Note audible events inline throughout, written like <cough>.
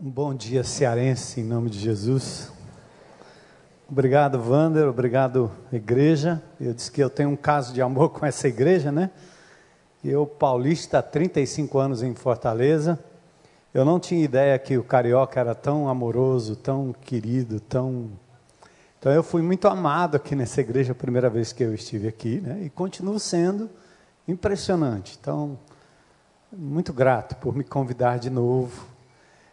Um bom dia cearense, em nome de Jesus. Obrigado, Wander, obrigado, igreja. Eu disse que eu tenho um caso de amor <laughs> com essa igreja, né? Eu, paulista, há 35 anos em Fortaleza. Eu não tinha ideia que o carioca era tão amoroso, tão querido, tão. Então eu fui muito amado aqui nessa igreja a primeira vez que eu estive aqui, né? E continuo sendo impressionante. Então, muito grato por me convidar de novo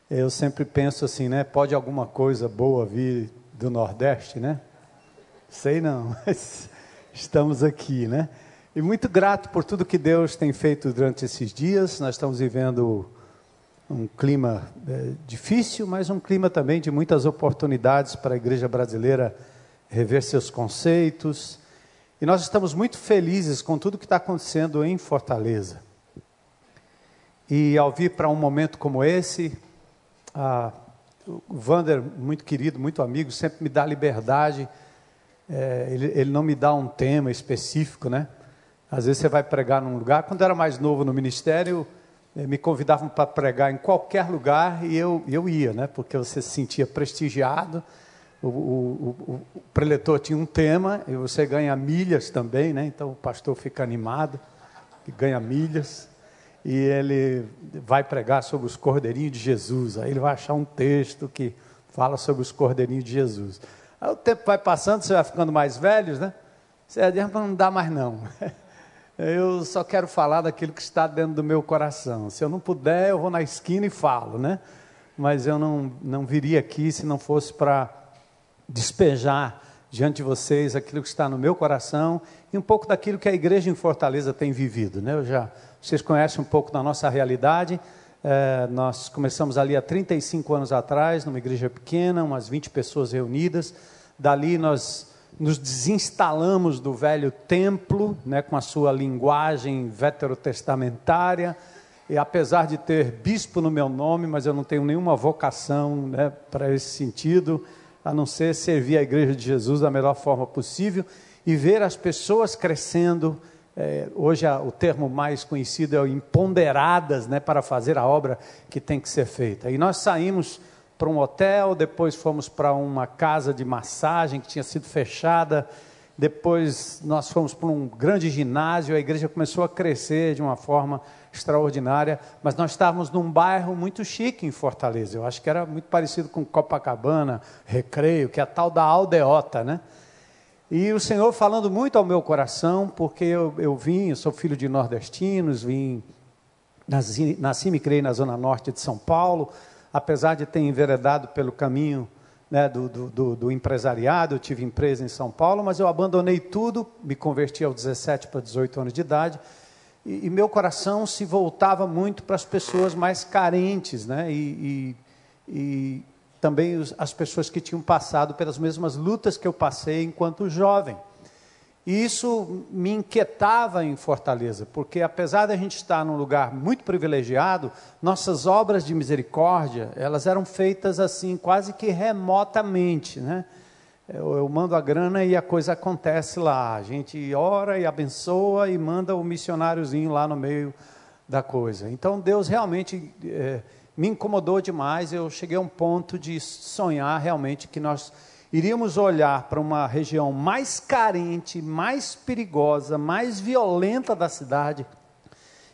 eu sempre penso assim, né? Pode alguma coisa boa vir do Nordeste, né? Sei não, <laughs> mas estamos aqui, né? E muito grato por tudo que Deus tem feito durante esses dias. Nós estamos vivendo um clima é, difícil, mas um clima também de muitas oportunidades para a igreja brasileira rever seus conceitos. E nós estamos muito felizes com tudo que está acontecendo em Fortaleza. E ao vir para um momento como esse, ah, o Vander, muito querido, muito amigo, sempre me dá liberdade. É, ele, ele não me dá um tema específico, né? Às vezes você vai pregar num lugar. Quando eu era mais novo no ministério, eh, me convidavam para pregar em qualquer lugar e eu, eu ia, né? Porque você se sentia prestigiado. O, o, o, o preletor tinha um tema e você ganha milhas também, né? Então o pastor fica animado ganha milhas e ele vai pregar sobre os cordeirinhos de Jesus. Aí ele vai achar um texto que fala sobre os cordeirinhos de Jesus. Aí o tempo vai passando, você vai ficando mais velho, né? Você diz, não dá mais não. <laughs> Eu só quero falar daquilo que está dentro do meu coração. Se eu não puder, eu vou na esquina e falo, né? Mas eu não, não viria aqui se não fosse para despejar diante de vocês aquilo que está no meu coração e um pouco daquilo que a igreja em Fortaleza tem vivido, né? Eu já vocês conhecem um pouco da nossa realidade. É, nós começamos ali há 35 anos atrás, numa igreja pequena, umas 20 pessoas reunidas. Dali nós nos desinstalamos do velho templo, né, com a sua linguagem veterotestamentária. E apesar de ter bispo no meu nome, mas eu não tenho nenhuma vocação né, para esse sentido, a não ser servir a igreja de Jesus da melhor forma possível e ver as pessoas crescendo é, hoje a, o termo mais conhecido é o imponderadas, né, para fazer a obra que tem que ser feita. E nós saímos para um hotel, depois fomos para uma casa de massagem que tinha sido fechada, depois nós fomos para um grande ginásio, a igreja começou a crescer de uma forma extraordinária, mas nós estávamos num bairro muito chique em Fortaleza, eu acho que era muito parecido com Copacabana, Recreio, que é a tal da aldeota, né? E o Senhor falando muito ao meu coração, porque eu, eu vim, eu sou filho de nordestinos, vim, nasci, nasci me criei na zona norte de São Paulo, apesar de ter enveredado pelo caminho né, do, do, do, do, empresariado, eu tive empresa em São Paulo, mas eu abandonei tudo, me converti aos 17 para 18 anos de idade, e, e meu coração se voltava muito para as pessoas mais carentes, né, e, e, e também as pessoas que tinham passado pelas mesmas lutas que eu passei enquanto jovem. E isso me inquietava em Fortaleza, porque apesar de a gente estar num lugar muito privilegiado, nossas obras de misericórdia, elas eram feitas assim, quase que remotamente, né? Eu, eu mando a grana e a coisa acontece lá. A gente ora e abençoa e manda o missionáriozinho lá no meio da coisa. Então Deus realmente é, me incomodou demais. Eu cheguei a um ponto de sonhar realmente que nós iríamos olhar para uma região mais carente, mais perigosa, mais violenta da cidade.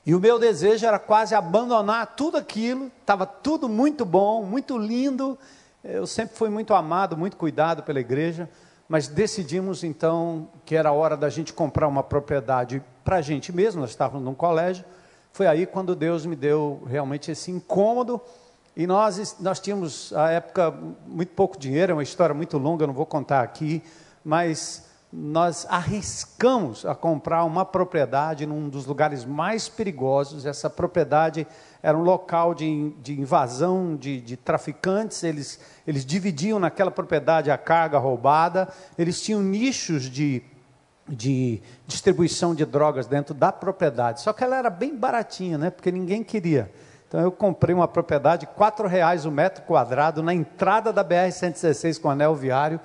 E o meu desejo era quase abandonar tudo aquilo, estava tudo muito bom, muito lindo. Eu sempre fui muito amado, muito cuidado pela igreja, mas decidimos então que era hora da gente comprar uma propriedade para a gente mesmo. Nós estávamos num colégio foi aí quando Deus me deu realmente esse incômodo. E nós, nós tínhamos, à época, muito pouco dinheiro, é uma história muito longa, não vou contar aqui, mas nós arriscamos a comprar uma propriedade num dos lugares mais perigosos. Essa propriedade era um local de, de invasão de, de, traficantes, eles, eles dividiam naquela propriedade a carga roubada, eles tinham nichos de de distribuição de drogas dentro da propriedade. Só que ela era bem baratinha, né? Porque ninguém queria. Então eu comprei uma propriedade, quatro reais o metro quadrado, na entrada da BR-116 com anel viário.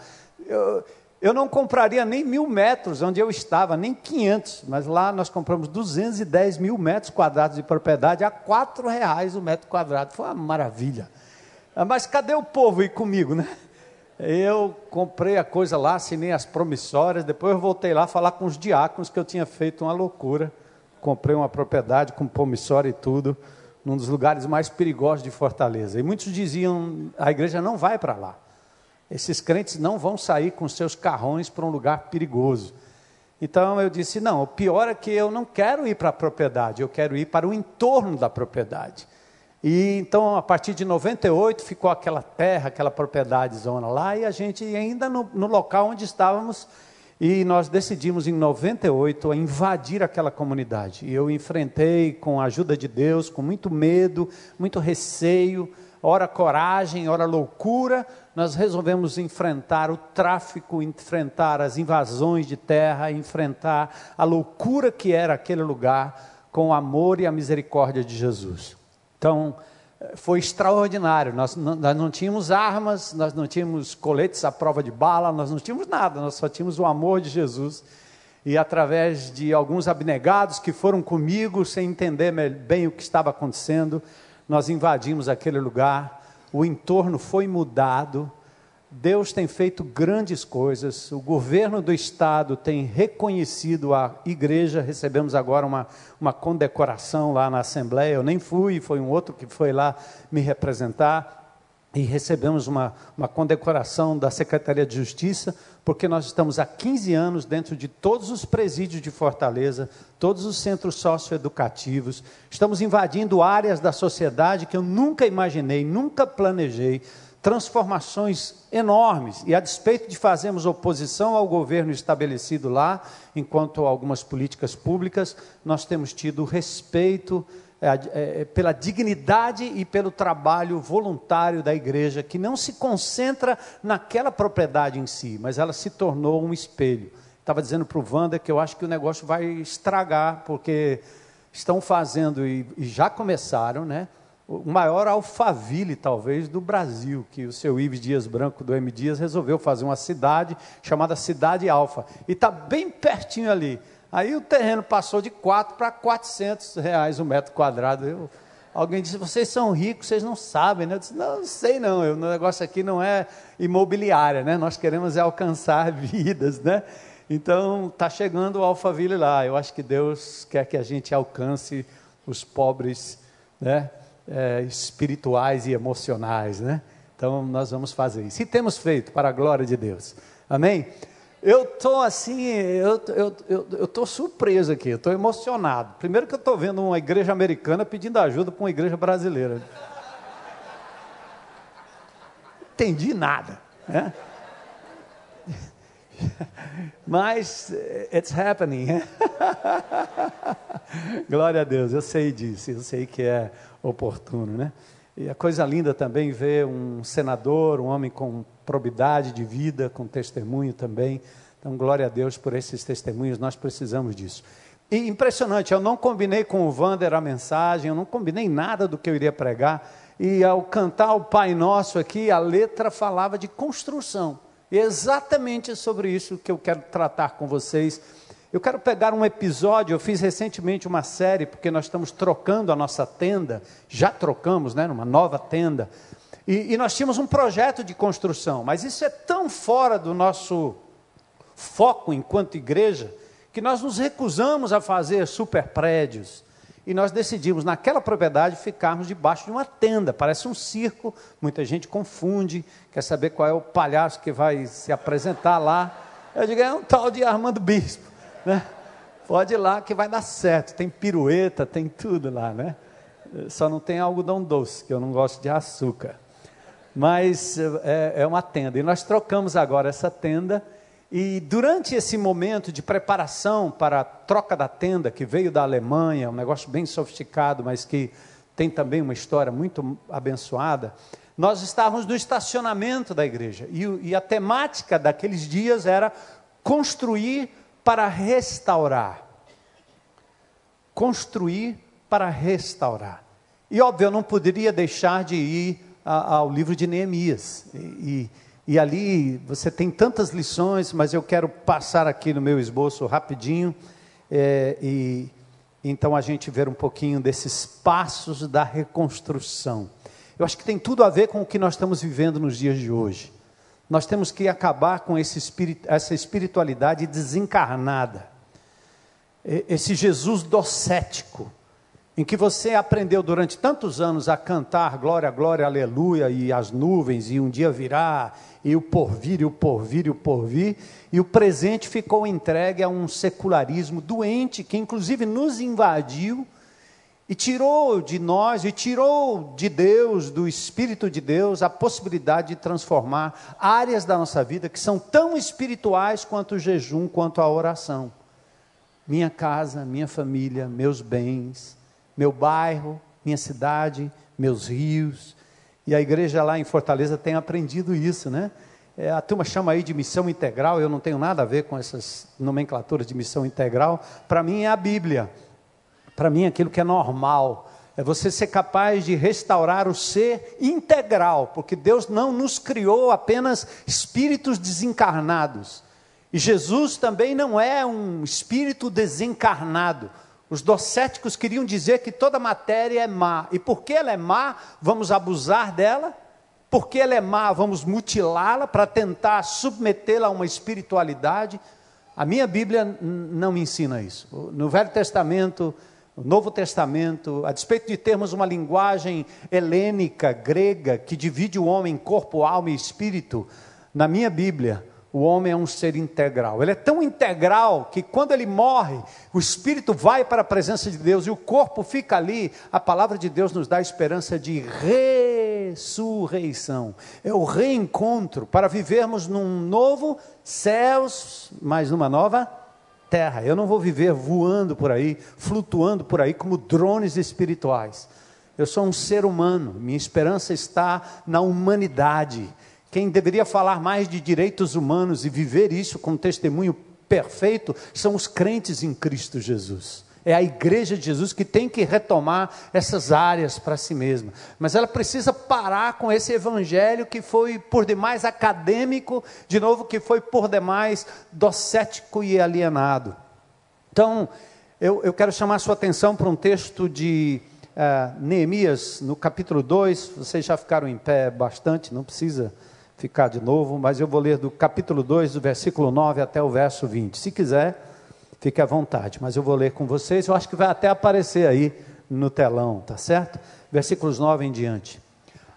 Eu, eu não compraria nem mil metros onde eu estava, nem 500, mas lá nós compramos 210 mil metros quadrados de propriedade a quatro reais o metro quadrado. Foi uma maravilha. Ah, mas cadê o povo ir comigo, né? Eu comprei a coisa lá, assinei as promissórias, depois eu voltei lá falar com os diáconos que eu tinha feito uma loucura. Comprei uma propriedade com promissória e tudo, num dos lugares mais perigosos de Fortaleza. E muitos diziam: a igreja não vai para lá. Esses crentes não vão sair com seus carrões para um lugar perigoso. Então eu disse: não, o pior é que eu não quero ir para a propriedade, eu quero ir para o entorno da propriedade. E então, a partir de 98, ficou aquela terra, aquela propriedade zona lá, e a gente ainda no, no local onde estávamos, e nós decidimos em 98 invadir aquela comunidade. E eu enfrentei com a ajuda de Deus, com muito medo, muito receio, ora coragem, ora loucura, nós resolvemos enfrentar o tráfico, enfrentar as invasões de terra, enfrentar a loucura que era aquele lugar com o amor e a misericórdia de Jesus. Então, foi extraordinário. Nós, nós não tínhamos armas, nós não tínhamos coletes à prova de bala, nós não tínhamos nada, nós só tínhamos o amor de Jesus. E através de alguns abnegados que foram comigo, sem entender bem o que estava acontecendo, nós invadimos aquele lugar, o entorno foi mudado, Deus tem feito grandes coisas, o governo do estado tem reconhecido a igreja. Recebemos agora uma, uma condecoração lá na Assembleia. Eu nem fui, foi um outro que foi lá me representar. E recebemos uma, uma condecoração da Secretaria de Justiça, porque nós estamos há 15 anos dentro de todos os presídios de Fortaleza, todos os centros socioeducativos. Estamos invadindo áreas da sociedade que eu nunca imaginei, nunca planejei transformações enormes. E a despeito de fazermos oposição ao governo estabelecido lá, enquanto algumas políticas públicas, nós temos tido respeito é, é, pela dignidade e pelo trabalho voluntário da igreja, que não se concentra naquela propriedade em si, mas ela se tornou um espelho. Estava dizendo para o Wander que eu acho que o negócio vai estragar, porque estão fazendo, e, e já começaram, né? O maior alfaville, talvez, do Brasil, que o seu Ives Dias Branco, do M. Dias, resolveu fazer uma cidade chamada Cidade Alfa. E está bem pertinho ali. Aí o terreno passou de 4 para 400 reais o um metro quadrado. Eu, alguém disse, vocês são ricos, vocês não sabem. Né? Eu disse, não, não sei não, o negócio aqui não é imobiliária, né? nós queremos é alcançar <laughs> vidas. Né? Então, está chegando o Alphaville lá. Eu acho que Deus quer que a gente alcance os pobres, né? É, espirituais e emocionais, né? Então nós vamos fazer isso. E temos feito para a glória de Deus. Amém? Eu estou assim, eu estou surpreso aqui, eu estou emocionado. Primeiro que eu estou vendo uma igreja americana pedindo ajuda para uma igreja brasileira. Entendi nada. Né? <laughs> Mas it's happening. <laughs> Glória a Deus, eu sei disso, eu sei que é oportuno, né? E a coisa linda também ver um senador, um homem com probidade de vida, com testemunho também. Então, glória a Deus por esses testemunhos, nós precisamos disso. E impressionante, eu não combinei com o Vander a mensagem, eu não combinei nada do que eu iria pregar. E ao cantar o Pai Nosso aqui, a letra falava de construção. E é exatamente sobre isso que eu quero tratar com vocês. Eu quero pegar um episódio, eu fiz recentemente uma série, porque nós estamos trocando a nossa tenda, já trocamos, né, numa nova tenda, e, e nós tínhamos um projeto de construção, mas isso é tão fora do nosso foco enquanto igreja, que nós nos recusamos a fazer super prédios, e nós decidimos, naquela propriedade, ficarmos debaixo de uma tenda. Parece um circo, muita gente confunde, quer saber qual é o palhaço que vai se apresentar lá. Eu digo, é um tal de Armando Bispo né? Pode ir lá que vai dar certo. Tem pirueta, tem tudo lá, né? Só não tem algodão doce, que eu não gosto de açúcar. Mas é, é uma tenda. E nós trocamos agora essa tenda. E durante esse momento de preparação para a troca da tenda, que veio da Alemanha, um negócio bem sofisticado, mas que tem também uma história muito abençoada, nós estávamos no estacionamento da igreja. E, e a temática daqueles dias era construir para restaurar. Construir para restaurar. E óbvio, eu não poderia deixar de ir a, ao livro de Neemias. E, e, e ali você tem tantas lições, mas eu quero passar aqui no meu esboço rapidinho. É, e então a gente ver um pouquinho desses passos da reconstrução. Eu acho que tem tudo a ver com o que nós estamos vivendo nos dias de hoje. Nós temos que acabar com esse espírito, essa espiritualidade desencarnada. Esse Jesus docético, em que você aprendeu durante tantos anos a cantar glória, glória, aleluia, e as nuvens, e um dia virá, e o porvir, e o porvir, e o porvir, e o presente ficou entregue a um secularismo doente, que inclusive nos invadiu e tirou de nós, e tirou de Deus, do Espírito de Deus, a possibilidade de transformar áreas da nossa vida que são tão espirituais quanto o jejum, quanto a oração. Minha casa, minha família, meus bens, meu bairro, minha cidade, meus rios. E a igreja lá em Fortaleza tem aprendido isso, né? É, a turma chama aí de missão integral, eu não tenho nada a ver com essas nomenclaturas de missão integral. Para mim é a Bíblia para mim, aquilo que é normal é você ser capaz de restaurar o ser integral, porque Deus não nos criou apenas espíritos desencarnados. E Jesus também não é um espírito desencarnado. Os docéticos queriam dizer que toda matéria é má. E porque ela é má, vamos abusar dela? Porque ela é má, vamos mutilá-la para tentar submetê-la a uma espiritualidade? A minha Bíblia não me ensina isso. No Velho Testamento, o Novo Testamento, a despeito de termos uma linguagem helênica, grega, que divide o homem em corpo, alma e espírito, na minha Bíblia, o homem é um ser integral. Ele é tão integral que quando ele morre, o espírito vai para a presença de Deus e o corpo fica ali. A palavra de Deus nos dá a esperança de ressurreição. É o reencontro para vivermos num novo céus, mas numa nova terra. Eu não vou viver voando por aí, flutuando por aí como drones espirituais. Eu sou um ser humano, minha esperança está na humanidade. Quem deveria falar mais de direitos humanos e viver isso com testemunho perfeito são os crentes em Cristo Jesus. É a igreja de Jesus que tem que retomar essas áreas para si mesma. Mas ela precisa parar com esse evangelho que foi por demais acadêmico, de novo, que foi por demais docético e alienado. Então, eu, eu quero chamar a sua atenção para um texto de uh, Neemias, no capítulo 2. Vocês já ficaram em pé bastante, não precisa ficar de novo, mas eu vou ler do capítulo 2, do versículo 9 até o verso 20. Se quiser Fique à vontade, mas eu vou ler com vocês. Eu acho que vai até aparecer aí no telão, tá certo? Versículos 9 em diante.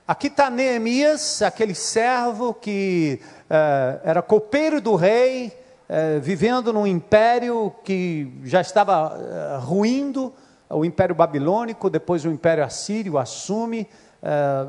Aqui está Neemias, aquele servo que eh, era copeiro do rei, eh, vivendo num império que já estava eh, ruindo, o império babilônico, depois o império assírio assume,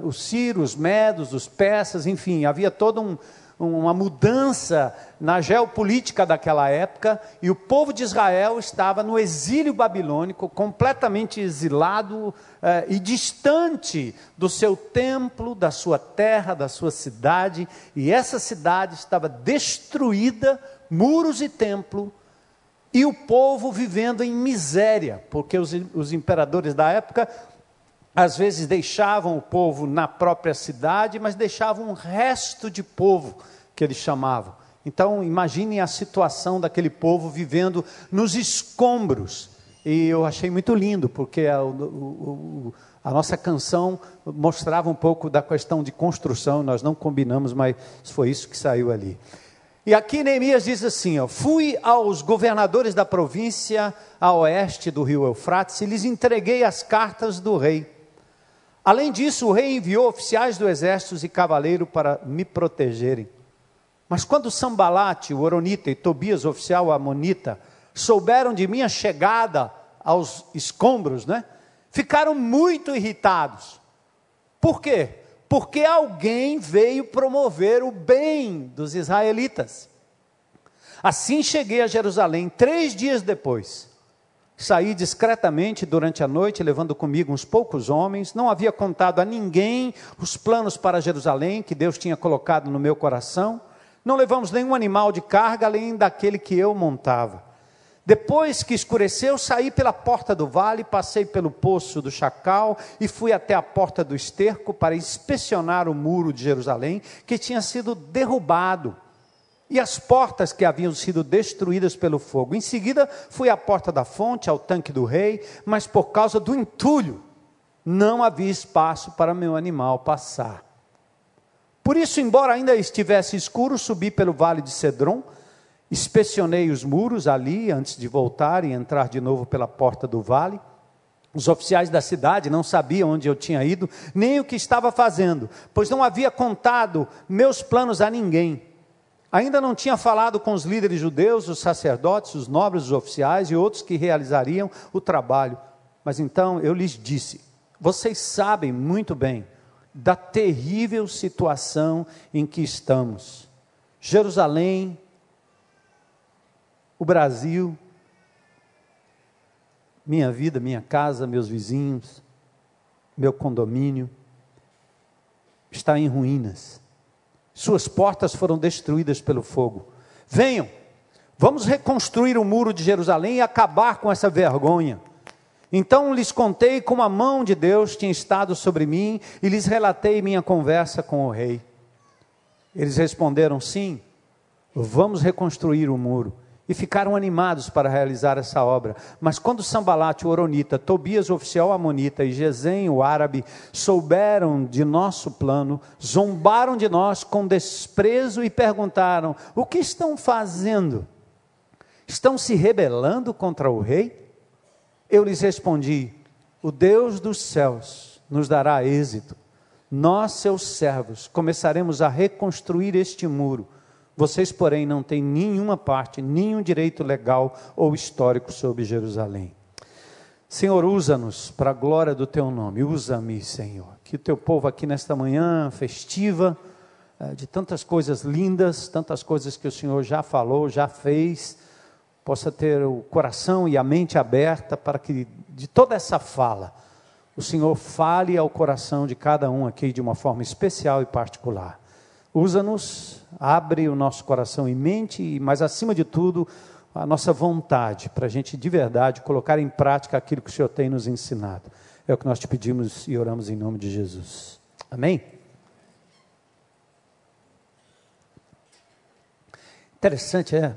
os sírios, os medos, os persas, enfim, havia todo um, uma mudança na geopolítica daquela época, e o povo de Israel estava no exílio babilônico, completamente exilado eh, e distante do seu templo, da sua terra, da sua cidade, e essa cidade estava destruída, muros e templo, e o povo vivendo em miséria, porque os, os imperadores da época às vezes deixavam o povo na própria cidade, mas deixavam um resto de povo que eles chamavam. Então, imaginem a situação daquele povo vivendo nos escombros. E eu achei muito lindo, porque a, a nossa canção mostrava um pouco da questão de construção, nós não combinamos, mas foi isso que saiu ali. E aqui Neemias diz assim: ó, Fui aos governadores da província a oeste do rio Eufrates e lhes entreguei as cartas do rei. Além disso, o rei enviou oficiais do exército e cavaleiro para me protegerem. Mas quando Sambalate, o Oronita, e Tobias, oficial amonita, souberam de minha chegada aos escombros, né? Ficaram muito irritados. Por quê? Porque alguém veio promover o bem dos israelitas. Assim cheguei a Jerusalém três dias depois. Saí discretamente durante a noite, levando comigo uns poucos homens. Não havia contado a ninguém os planos para Jerusalém que Deus tinha colocado no meu coração. Não levamos nenhum animal de carga além daquele que eu montava. Depois que escureceu, saí pela porta do vale, passei pelo poço do chacal e fui até a porta do esterco para inspecionar o muro de Jerusalém, que tinha sido derrubado e as portas que haviam sido destruídas pelo fogo. Em seguida, fui à porta da fonte, ao tanque do rei, mas por causa do entulho não havia espaço para meu animal passar. Por isso, embora ainda estivesse escuro, subi pelo vale de Cedron, inspecionei os muros ali antes de voltar e entrar de novo pela porta do vale. Os oficiais da cidade não sabiam onde eu tinha ido, nem o que estava fazendo, pois não havia contado meus planos a ninguém. Ainda não tinha falado com os líderes judeus, os sacerdotes, os nobres, os oficiais e outros que realizariam o trabalho. Mas então eu lhes disse: Vocês sabem muito bem da terrível situação em que estamos. Jerusalém, o Brasil, minha vida, minha casa, meus vizinhos, meu condomínio, está em ruínas. Suas portas foram destruídas pelo fogo. Venham, vamos reconstruir o muro de Jerusalém e acabar com essa vergonha. Então lhes contei como a mão de Deus tinha estado sobre mim e lhes relatei minha conversa com o rei. Eles responderam: sim, vamos reconstruir o muro e ficaram animados para realizar essa obra. Mas quando Sambalate, o Oronita, Tobias, o oficial Amonita e Gesem, o árabe, souberam de nosso plano, zombaram de nós com desprezo e perguntaram: O que estão fazendo? Estão se rebelando contra o rei? Eu lhes respondi: O Deus dos céus nos dará êxito. Nós, seus servos, começaremos a reconstruir este muro vocês, porém, não têm nenhuma parte, nenhum direito legal ou histórico sobre Jerusalém. Senhor, usa-nos para a glória do teu nome. Usa-me, Senhor. Que o teu povo aqui nesta manhã festiva, eh, de tantas coisas lindas, tantas coisas que o Senhor já falou, já fez, possa ter o coração e a mente aberta para que de toda essa fala, o Senhor fale ao coração de cada um aqui de uma forma especial e particular. Usa-nos, abre o nosso coração e mente, mas acima de tudo, a nossa vontade, para a gente de verdade colocar em prática aquilo que o Senhor tem nos ensinado. É o que nós te pedimos e oramos em nome de Jesus. Amém? Interessante, é.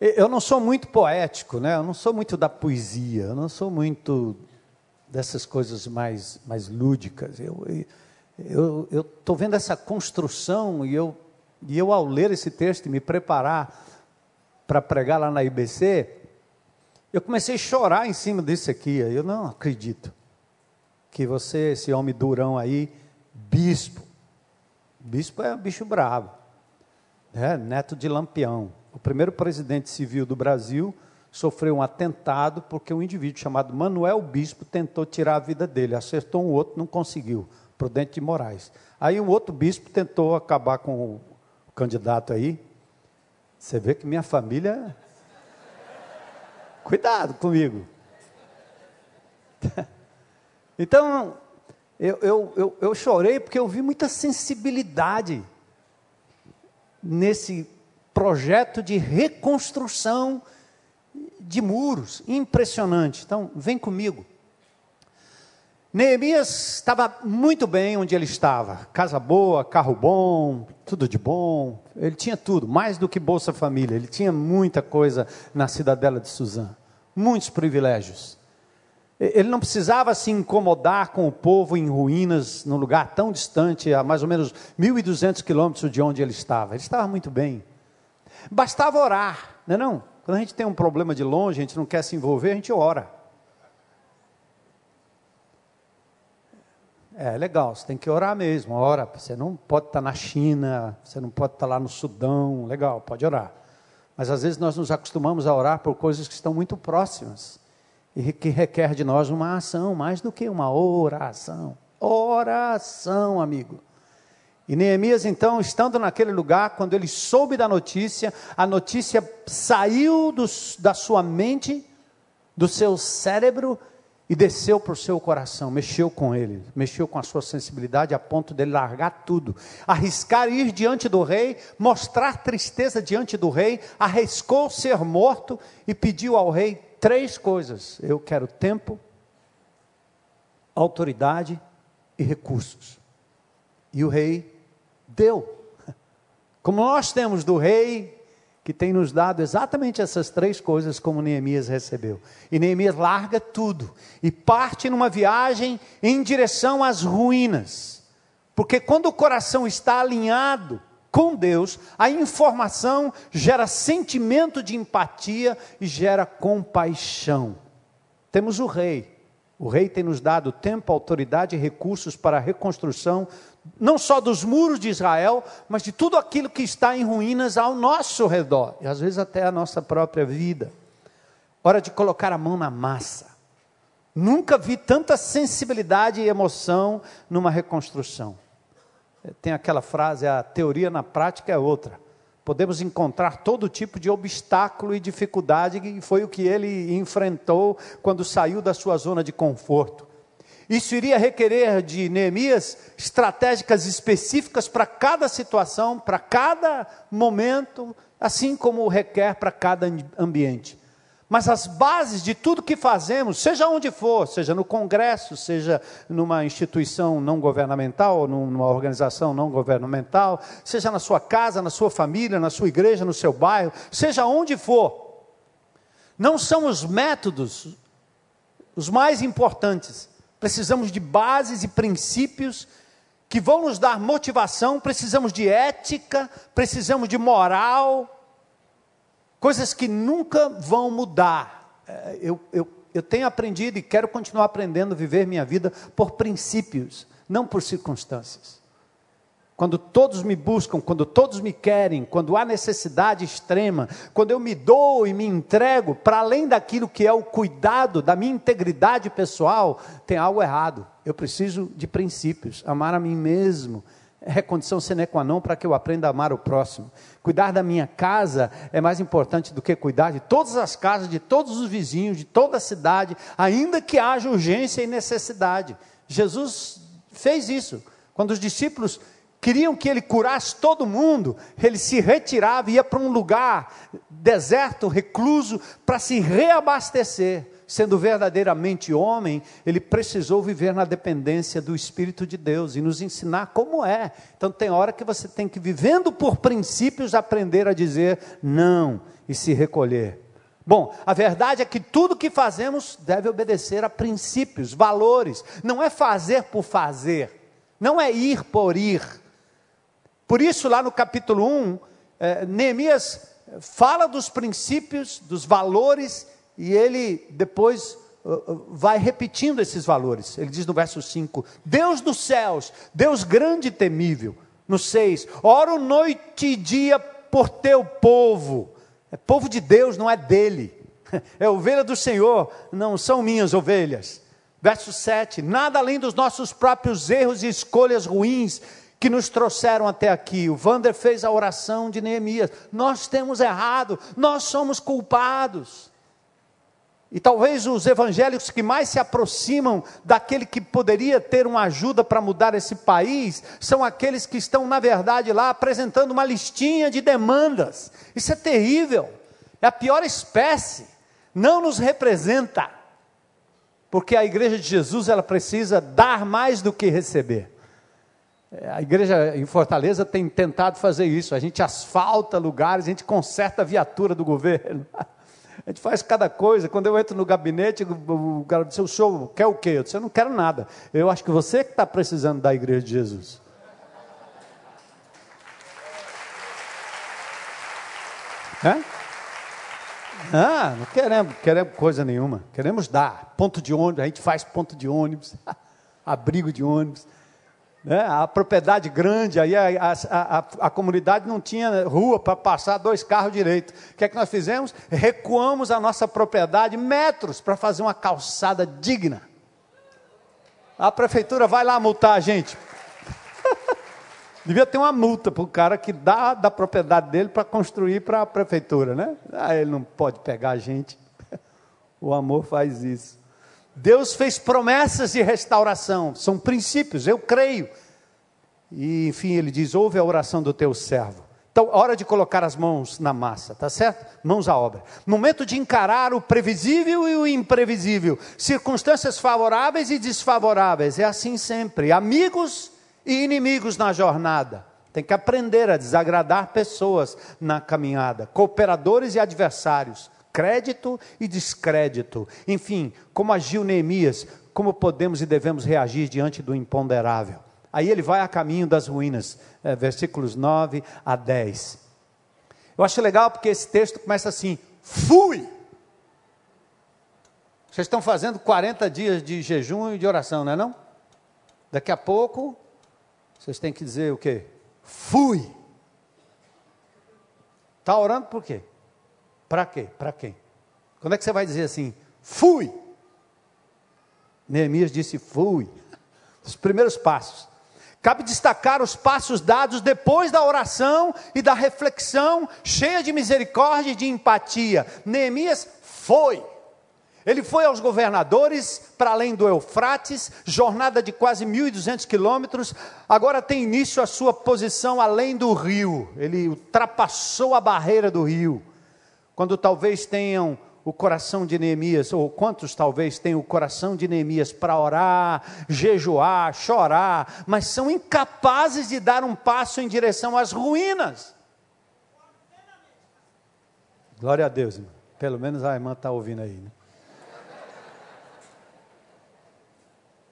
Eu não sou muito poético, né? Eu não sou muito da poesia, eu não sou muito dessas coisas mais, mais lúdicas. Eu, eu eu estou vendo essa construção e eu, e eu, ao ler esse texto e me preparar para pregar lá na IBC, eu comecei a chorar em cima disso aqui. Eu não acredito que você, esse homem durão aí, bispo, bispo é um bicho bravo, né? neto de Lampião, o primeiro presidente civil do Brasil sofreu um atentado porque um indivíduo chamado Manuel Bispo tentou tirar a vida dele, acertou um outro, não conseguiu. Prudente de Moraes. Aí um outro bispo tentou acabar com o candidato aí. Você vê que minha família. <laughs> Cuidado comigo. <laughs> Então, eu, eu, eu, eu chorei porque eu vi muita sensibilidade nesse projeto de reconstrução de muros. Impressionante. Então, vem comigo. Neemias estava muito bem onde ele estava. Casa boa, carro bom, tudo de bom. Ele tinha tudo, mais do que Bolsa Família. Ele tinha muita coisa na cidadela de Suzã. Muitos privilégios. Ele não precisava se incomodar com o povo em ruínas, num lugar tão distante, a mais ou menos 1.200 quilômetros de onde ele estava. Ele estava muito bem. Bastava orar, não é não? Quando a gente tem um problema de longe, a gente não quer se envolver, a gente ora. É legal, você tem que orar mesmo, ora. Você não pode estar na China, você não pode estar lá no Sudão, legal, pode orar. Mas às vezes nós nos acostumamos a orar por coisas que estão muito próximas e que requer de nós uma ação, mais do que uma oração. Oração, amigo. E Neemias, então, estando naquele lugar, quando ele soube da notícia, a notícia saiu da sua mente, do seu cérebro e desceu para o seu coração, mexeu com ele, mexeu com a sua sensibilidade a ponto dele largar tudo, arriscar ir diante do rei, mostrar tristeza diante do rei, arriscou ser morto e pediu ao rei três coisas: eu quero tempo, autoridade e recursos. E o rei deu. Como nós temos do rei, que tem nos dado exatamente essas três coisas como Neemias recebeu. E Neemias larga tudo e parte numa viagem em direção às ruínas. Porque quando o coração está alinhado com Deus, a informação gera sentimento de empatia e gera compaixão. Temos o rei. O rei tem nos dado tempo, autoridade e recursos para a reconstrução não só dos muros de Israel, mas de tudo aquilo que está em ruínas ao nosso redor, e às vezes até a nossa própria vida. Hora de colocar a mão na massa. Nunca vi tanta sensibilidade e emoção numa reconstrução. Tem aquela frase: a teoria na prática é outra. Podemos encontrar todo tipo de obstáculo e dificuldade, e foi o que ele enfrentou quando saiu da sua zona de conforto. Isso iria requerer de Neemias estratégicas específicas para cada situação, para cada momento, assim como requer para cada ambiente. Mas as bases de tudo que fazemos, seja onde for, seja no Congresso, seja numa instituição não governamental, numa organização não governamental, seja na sua casa, na sua família, na sua igreja, no seu bairro, seja onde for, não são os métodos os mais importantes, precisamos de bases e princípios que vão nos dar motivação, precisamos de ética, precisamos de moral, coisas que nunca vão mudar. É, eu, eu, eu tenho aprendido e quero continuar aprendendo a viver minha vida por princípios, não por circunstâncias. Quando todos me buscam, quando todos me querem, quando há necessidade extrema, quando eu me dou e me entrego para além daquilo que é o cuidado da minha integridade pessoal, tem algo errado. Eu preciso de princípios, amar a mim mesmo. É condição sine qua non para que eu aprenda a amar o próximo. Cuidar da minha casa é mais importante do que cuidar de todas as casas, de todos os vizinhos, de toda a cidade, ainda que haja urgência e necessidade. Jesus fez isso. Quando os discípulos queriam que ele curasse todo mundo, ele se retirava e ia para um lugar deserto, recluso, para se reabastecer. Sendo verdadeiramente homem, ele precisou viver na dependência do Espírito de Deus e nos ensinar como é. Então, tem hora que você tem que, vivendo por princípios, aprender a dizer não e se recolher. Bom, a verdade é que tudo que fazemos deve obedecer a princípios, valores. Não é fazer por fazer, não é ir por ir, por isso, lá no capítulo 1, eh, Neemias fala dos princípios, dos valores, e ele depois uh, vai repetindo esses valores. Ele diz no verso 5: Deus dos céus, Deus grande e temível. No 6, oro noite e dia por teu povo. É povo de Deus, não é dele. <laughs> É ovelha do Senhor, não são minhas ovelhas. Verso 7: Nada além dos nossos próprios erros e escolhas ruins que nos trouxeram até aqui. O Vander fez a oração de Neemias. Nós temos errado, nós somos culpados. E talvez os evangélicos que mais se aproximam daquele que poderia ter uma ajuda para mudar esse país são aqueles que estão, na verdade, lá apresentando uma listinha de demandas. Isso é terrível. É a pior espécie. Não nos representa. Porque a igreja de Jesus ela precisa dar mais do que receber. É, a igreja em Fortaleza tem tentado fazer isso. A gente asfalta lugares, a gente conserta a viatura do governo. <laughs> A gente faz cada coisa. Quando eu entro no gabinete, o cara diz: O senhor quer o quê? Eu disse: Eu não quero nada. Eu acho que você que está precisando da igreja de Jesus. Ah, não queremos, queremos coisa nenhuma. Queremos dar. Ponto de ônibus, a gente faz ponto de ônibus, <laughs> abrigo de ônibus né? a propriedade grande, aí a, a, a, a comunidade não tinha rua para passar dois carros direito. O que é que nós fizemos? Recuamos a nossa propriedade metros para fazer uma calçada digna. A prefeitura vai lá multar a gente. <laughs> Devia ter uma multa para o cara que dá da propriedade dele para construir para a prefeitura, né? Ah, ele não pode pegar a gente. <laughs> O amor faz isso. Deus fez promessas de restauração, são princípios, eu creio. E enfim, ele diz: ouve a oração do teu servo. Então, hora de colocar as mãos na massa, tá certo? Mãos à obra. Momento de encarar o previsível e o imprevisível, circunstâncias favoráveis e desfavoráveis. É assim sempre. Amigos e inimigos na jornada. Tem que aprender a desagradar pessoas na caminhada, cooperadores e adversários, crédito e descrédito. Enfim, como agiu Neemias, como podemos e devemos reagir diante do imponderável. Aí ele vai a caminho das ruínas, é, versículos 9 a 10. Eu acho legal porque esse texto começa assim: fui. Vocês estão fazendo 40 dias de jejum e de oração, não é não? Daqui a pouco, vocês têm que dizer o quê? Fui. Está orando por quê? Para quê? Para quem? Quando é que você vai dizer assim? Fui. Neemias disse: Fui. Os primeiros passos. Cabe destacar os passos dados depois da oração e da reflexão, cheia de misericórdia e de empatia. Neemias foi. Ele foi aos governadores para além do Eufrates, jornada de quase 1.200 quilômetros. Agora tem início a sua posição além do rio. Ele ultrapassou a barreira do rio. Quando talvez tenham o coração de Neemias, ou quantos talvez têm o coração de Neemias para orar, jejuar, chorar, mas são incapazes de dar um passo em direção às ruínas. Glória a Deus, irmão. Pelo menos a irmã está ouvindo aí. Né?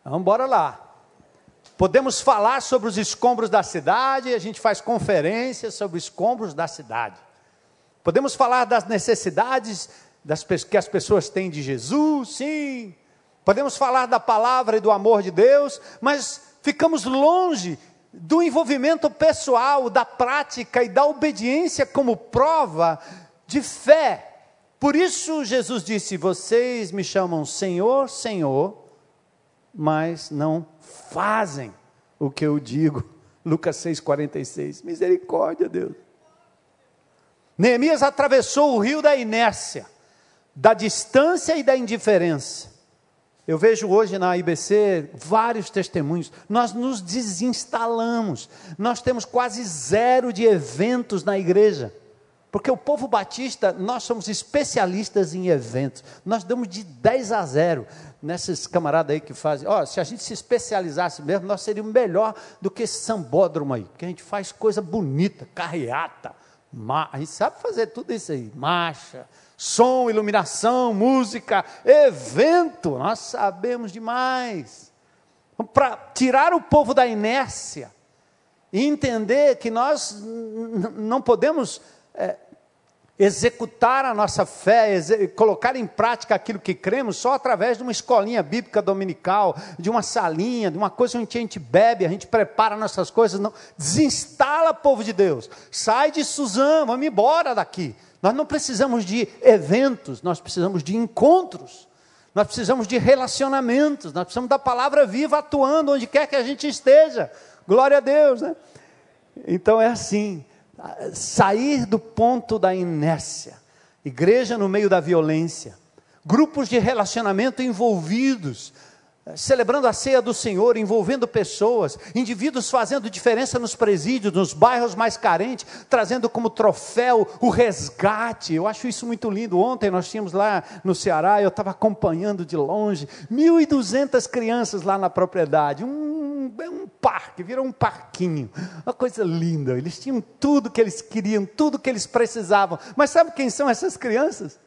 Vamos embora lá. Podemos falar sobre os escombros da cidade, a gente faz conferências sobre os escombros da cidade. Podemos falar das necessidades das, que as pessoas têm de Jesus, sim. Podemos falar da palavra e do amor de Deus, mas ficamos longe do envolvimento pessoal, da prática e da obediência como prova de fé. Por isso Jesus disse: Vocês me chamam Senhor, Senhor, mas não fazem o que eu digo. <laughs> Lucas 6,46. Misericórdia, Deus. Neemias atravessou o rio da inércia, da distância e da indiferença. Eu vejo hoje na IBC vários testemunhos. Nós nos desinstalamos. Nós temos quase zero de eventos na igreja. Porque o povo batista, nós somos especialistas em eventos. Nós damos de 10 a 0 nesses camaradas aí que fazem. Ó, se a gente se especializasse mesmo, nós seríamos melhor do que esse sambódromo aí. Porque a gente faz coisa bonita, carreata. A gente sabe fazer tudo isso aí. Marcha, som, iluminação, música, evento. Nós sabemos demais. Para tirar o povo da inércia e entender que nós não podemos é, executar a nossa fé, colocar em prática aquilo que cremos só através de uma escolinha bíblica dominical, de uma salinha, de uma coisa onde a gente bebe, a gente prepara nossas coisas. Não. Desinstala, povo de Deus. Sai de Suzano, vamos embora daqui. Nós não precisamos de eventos, nós precisamos de encontros. Nós precisamos de relacionamentos, nós precisamos da palavra viva atuando onde quer que a gente esteja. Glória a Deus, né? Então é assim sair do ponto da inércia. Igreja no meio da violência, grupos de relacionamento envolvidos, celebrando a ceia do Senhor, envolvendo pessoas, indivíduos fazendo diferença nos presídios, nos bairros mais carentes, trazendo como troféu o resgate. Eu acho isso muito lindo. Ontem nós tínhamos lá no Ceará, eu estava acompanhando de longe, 1.200 crianças lá na propriedade, um, um parque, virou um parquinho, uma coisa linda. Eles tinham tudo que eles queriam, tudo que eles precisavam. Mas sabe quem são essas crianças?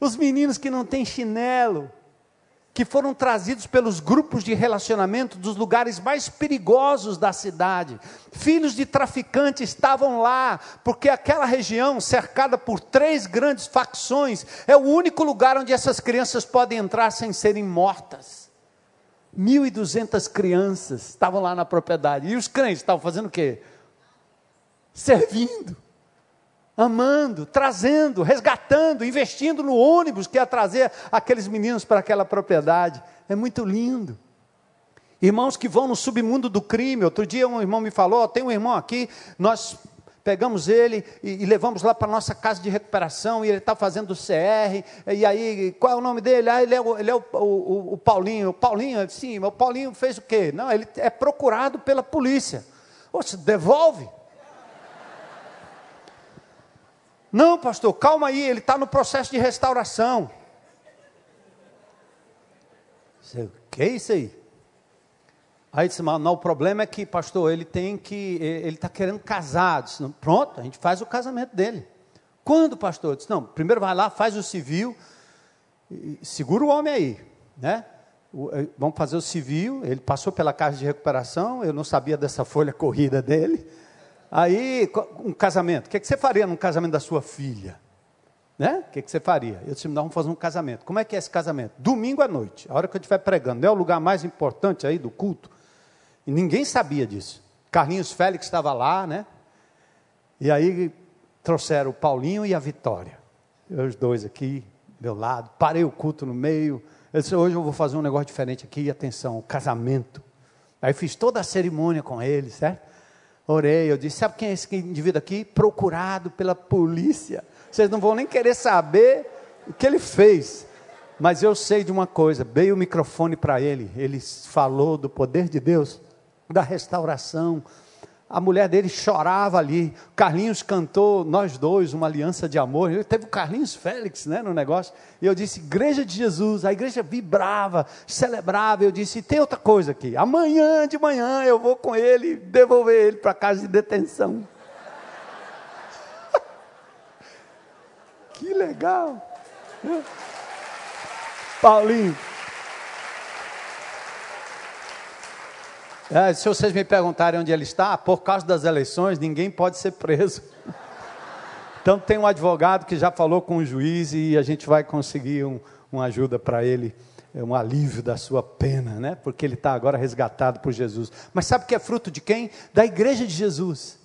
Os meninos que não têm chinelo, que foram trazidos pelos grupos de relacionamento dos lugares mais perigosos da cidade. Filhos de traficantes estavam lá, porque aquela região, cercada por três grandes facções, é o único lugar onde essas crianças podem entrar sem serem mortas. 1.200 crianças estavam lá na propriedade. E os crentes estavam fazendo o quê? Servindo amando, trazendo, resgatando, investindo no ônibus que ia trazer aqueles meninos para aquela propriedade. É muito lindo. Irmãos que vão no submundo do crime. Outro dia um irmão me falou: tem um irmão aqui, nós pegamos ele e, e levamos lá para a nossa casa de recuperação, e ele está fazendo o CR, e aí, qual é o nome dele? Ah, ele é, o, ele é o, o, o Paulinho. O Paulinho, sim, o Paulinho fez o quê? Não, ele é procurado pela polícia. Poxa, devolve. Não, pastor, calma aí, ele está no processo de restauração. O que é isso aí? Aí disse, não, o problema é que, pastor, ele tem que, ele está querendo casar. Disse, pronto, a gente faz o casamento dele. Quando, pastor? Disse, não, primeiro vai lá, faz o civil, segura o homem aí, né? Eh, vamos fazer o civil, ele passou pela casa de recuperação, eu não sabia dessa folha corrida dele. Aí, um casamento, o que, é que você faria num casamento da sua filha? Né? O que, é que você faria? Eu disse, nós vamos fazer um casamento. Como é que é esse casamento? Domingo à noite, a hora que eu estiver pregando. Não é o lugar mais importante aí do culto? E ninguém sabia disso. Carlinhos Félix estava lá, né? E aí trouxeram o Paulinho e a Vitória. Os dois aqui, meu lado. Parei o culto no meio. Eu disse, hoje eu vou fazer um negócio diferente aqui. E atenção, casamento. Aí fiz toda a cerimônia com eles, certo? Orei, eu disse, sabe quem é esse indivíduo aqui? Procurado pela polícia. Vocês não vão nem querer saber o que ele fez. Mas eu sei de uma coisa, dei o microfone para ele, ele falou do poder de Deus da restauração. A mulher dele chorava ali. Carlinhos cantou, nós dois, uma aliança de amor. Ele teve o Carlinhos Félix né, no negócio. E eu disse, Igreja de Jesus. A igreja vibrava, celebrava. Eu disse, tem outra coisa aqui. Amanhã de manhã eu vou com ele devolver ele para casa de detenção. <laughs> que legal. Paulinho. É, se vocês me perguntarem onde ele está, por causa das eleições, ninguém pode ser preso. Então tem um advogado que já falou com o juiz e a gente vai conseguir um, uma ajuda para ele, um alívio da sua pena, né? Porque ele está agora resgatado por Jesus. Mas sabe que é fruto de quem? Da igreja de Jesus.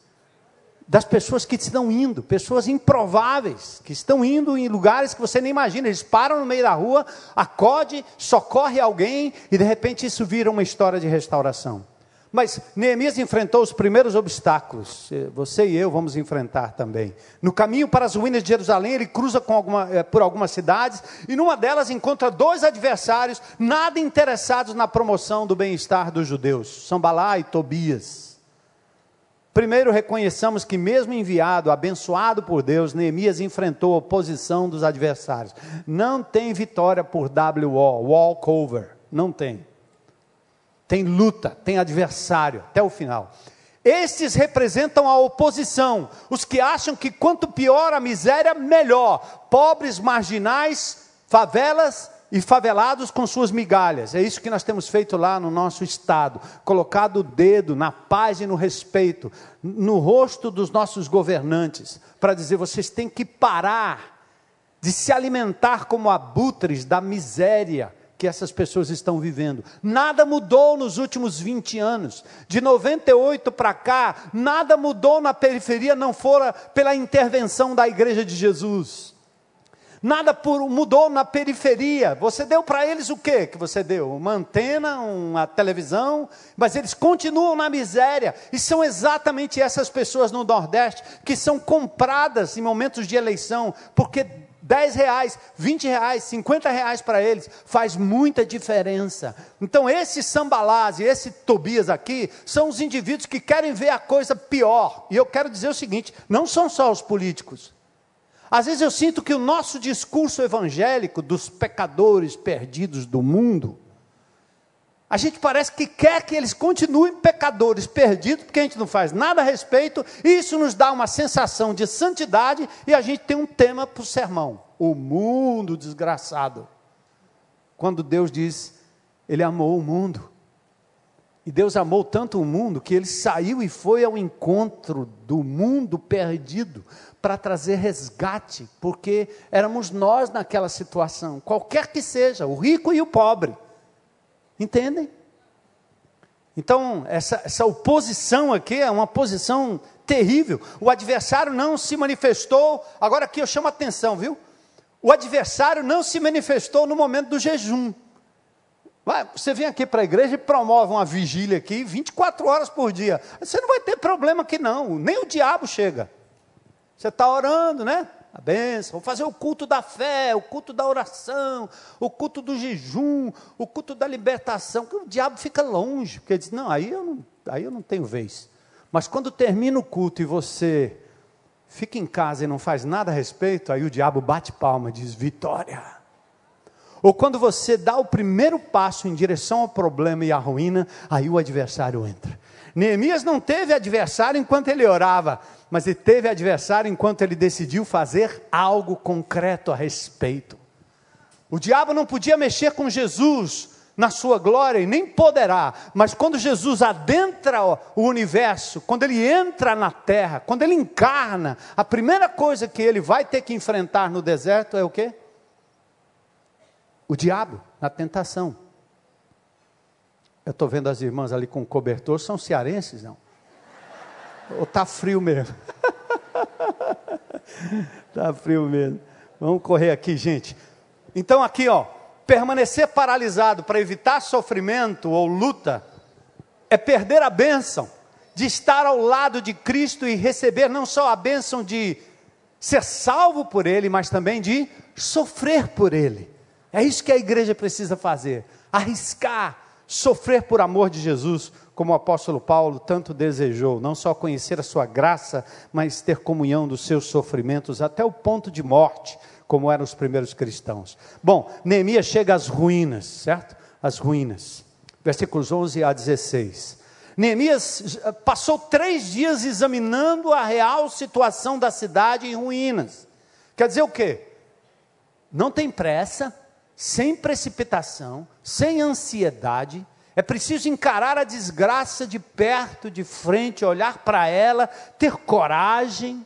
Das pessoas que estão indo, pessoas improváveis, que estão indo em lugares que você nem imagina. Eles param no meio da rua, acode, socorre alguém e de repente isso vira uma história de restauração. Mas Neemias enfrentou os primeiros obstáculos, você e eu vamos enfrentar também. No caminho para as ruínas de Jerusalém, ele cruza alguma, eh, por algumas cidades e numa delas encontra dois adversários nada interessados na promoção do bem-estar dos judeus, Sambalá e Tobias. Primeiro reconheçamos que, mesmo enviado, abençoado por Deus, Neemias enfrentou a oposição dos adversários. Não tem vitória por WO, walkover, não tem tem luta, tem adversário, até o final. Estes representam a oposição, os que acham que quanto pior a miséria, melhor. Pobres, marginais, favelas e favelados com suas migalhas. É isso que nós temos feito lá no nosso estado, colocado o dedo na paz e no respeito, no rosto dos nossos governantes, para dizer: vocês têm que parar de se alimentar como abutres da miséria que essas pessoas estão vivendo. Nada mudou nos últimos 20 anos. De 98 para cá, nada mudou na periferia, não fora pela intervenção da Igreja de Jesus. Nada por, mudou na periferia. Você deu para eles o que que você deu? Uma antena, uma televisão, mas eles continuam na miséria. E são exatamente essas pessoas no Nordeste que são compradas em momentos de eleição, porque 10 reais, 20 reais, 50 reais para eles, faz muita diferença. Então, esse Sambalás e esse Tobias aqui são os indivíduos que querem ver a coisa pior. E eu quero dizer o seguinte: não são só os políticos. Às vezes eu sinto que o nosso discurso evangélico dos pecadores perdidos do mundo, a gente parece que quer que eles continuem pecadores perdidos, porque a gente não faz nada a respeito, isso nos dá uma sensação de santidade, e a gente tem um tema para o sermão: o mundo desgraçado. Quando Deus diz, Ele amou o mundo. E Deus amou tanto o mundo que ele saiu e foi ao encontro do mundo perdido para trazer resgate, porque éramos nós naquela situação, qualquer que seja, o rico e o pobre. Entendem? Então, essa, essa oposição aqui é uma posição terrível. O adversário não se manifestou. Agora aqui eu chamo a atenção, viu? O adversário não se manifestou no momento do jejum. Você vem aqui para a igreja e promove uma vigília aqui 24 horas por dia. Você não vai ter problema aqui, não. Nem o diabo chega. Você está orando, né? A bênção, vou fazer o culto da fé, o culto da oração, o culto do jejum, o culto da libertação, que o diabo fica longe, porque ele diz, não, aí eu não, aí eu não tenho vez. Mas quando termina o culto e você fica em casa e não faz nada a respeito, aí o diabo bate palma e diz, vitória. ou quando você dá o primeiro passo em direção ao problema e à ruína, aí o adversário entra. Neemias não teve adversário enquanto ele orava, mas ele teve adversário enquanto ele decidiu fazer algo concreto a respeito. O diabo não podia mexer com Jesus na sua glória e nem poderá, mas quando Jesus adentra o universo, quando ele entra na terra, quando ele encarna, a primeira coisa que ele vai ter que enfrentar no deserto é o quê? O diabo, na tentação. Eu estou vendo as irmãs ali com cobertor, são cearenses, não? Ou está frio mesmo? Está <laughs> frio mesmo. Vamos correr aqui, gente. Então, aqui, ó, permanecer paralisado para evitar sofrimento ou luta é perder a bênção de estar ao lado de Cristo e receber não só a bênção de ser salvo por Ele, mas também de sofrer por Ele. É isso que a igreja precisa fazer: arriscar, sofrer por amor de Jesus, como o apóstolo Paulo tanto desejou, não só conhecer a sua graça, mas ter comunhão dos seus sofrimentos até o ponto de morte, como eram os primeiros cristãos. Bom, Neemias chega às ruínas, certo? As ruínas. Versículos 11 a 16. Neemias eh, passou três dias examinando a real situação da cidade em ruínas. Quer dizer o quê? Não tem pressa, sem precipitação, sem ansiedade. É preciso encarar a desgraça de perto, de frente, olhar para ela, ter coragem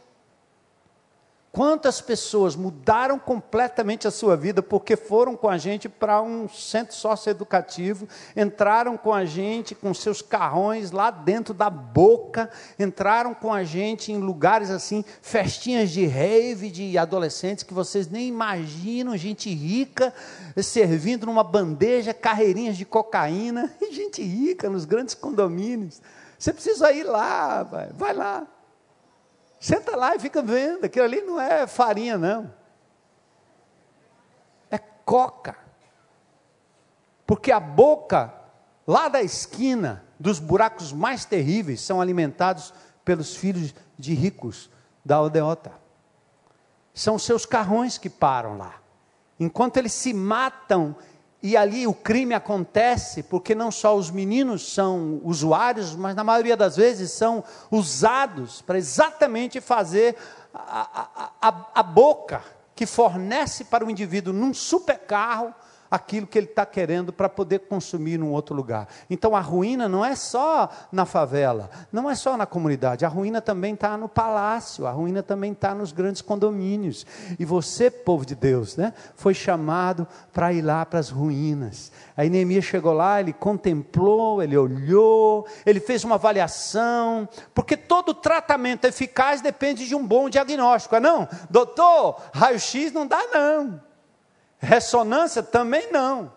Quantas pessoas mudaram completamente a sua vida porque foram com a gente para um centro socioeducativo, entraram com a gente com seus carrões lá dentro da boca, entraram com a gente em lugares assim, festinhas de rave de adolescentes que vocês nem imaginam, gente rica servindo numa bandeja carreirinhas de cocaína, <laughs> e gente rica nos grandes condomínios. Você precisa ir lá, vai, vai lá. Senta lá e fica vendo. Aquilo ali não é farinha, não. É coca. Porque a boca, lá da esquina, dos buracos mais terríveis, são alimentados pelos filhos de ricos da aldeota. São seus carrões que param lá. Enquanto eles se matam e ali o crime acontece porque não só os meninos são usuários, mas na maioria das vezes são usados para exatamente fazer a, a, a, a boca que fornece para o indivíduo num super carro aquilo que ele está querendo para poder consumir num outro lugar. Então a ruína não é só na favela, não é só na comunidade, a ruína também está no palácio, a ruína também está nos grandes condomínios. E você, povo de Deus, né, foi chamado para ir lá para as ruínas. Aí Neemias chegou lá, ele contemplou, ele olhou, ele fez uma avaliação, porque todo tratamento eficaz depende de um bom diagnóstico, é não? Doutor, raio-x não dá não. Ressonância também não.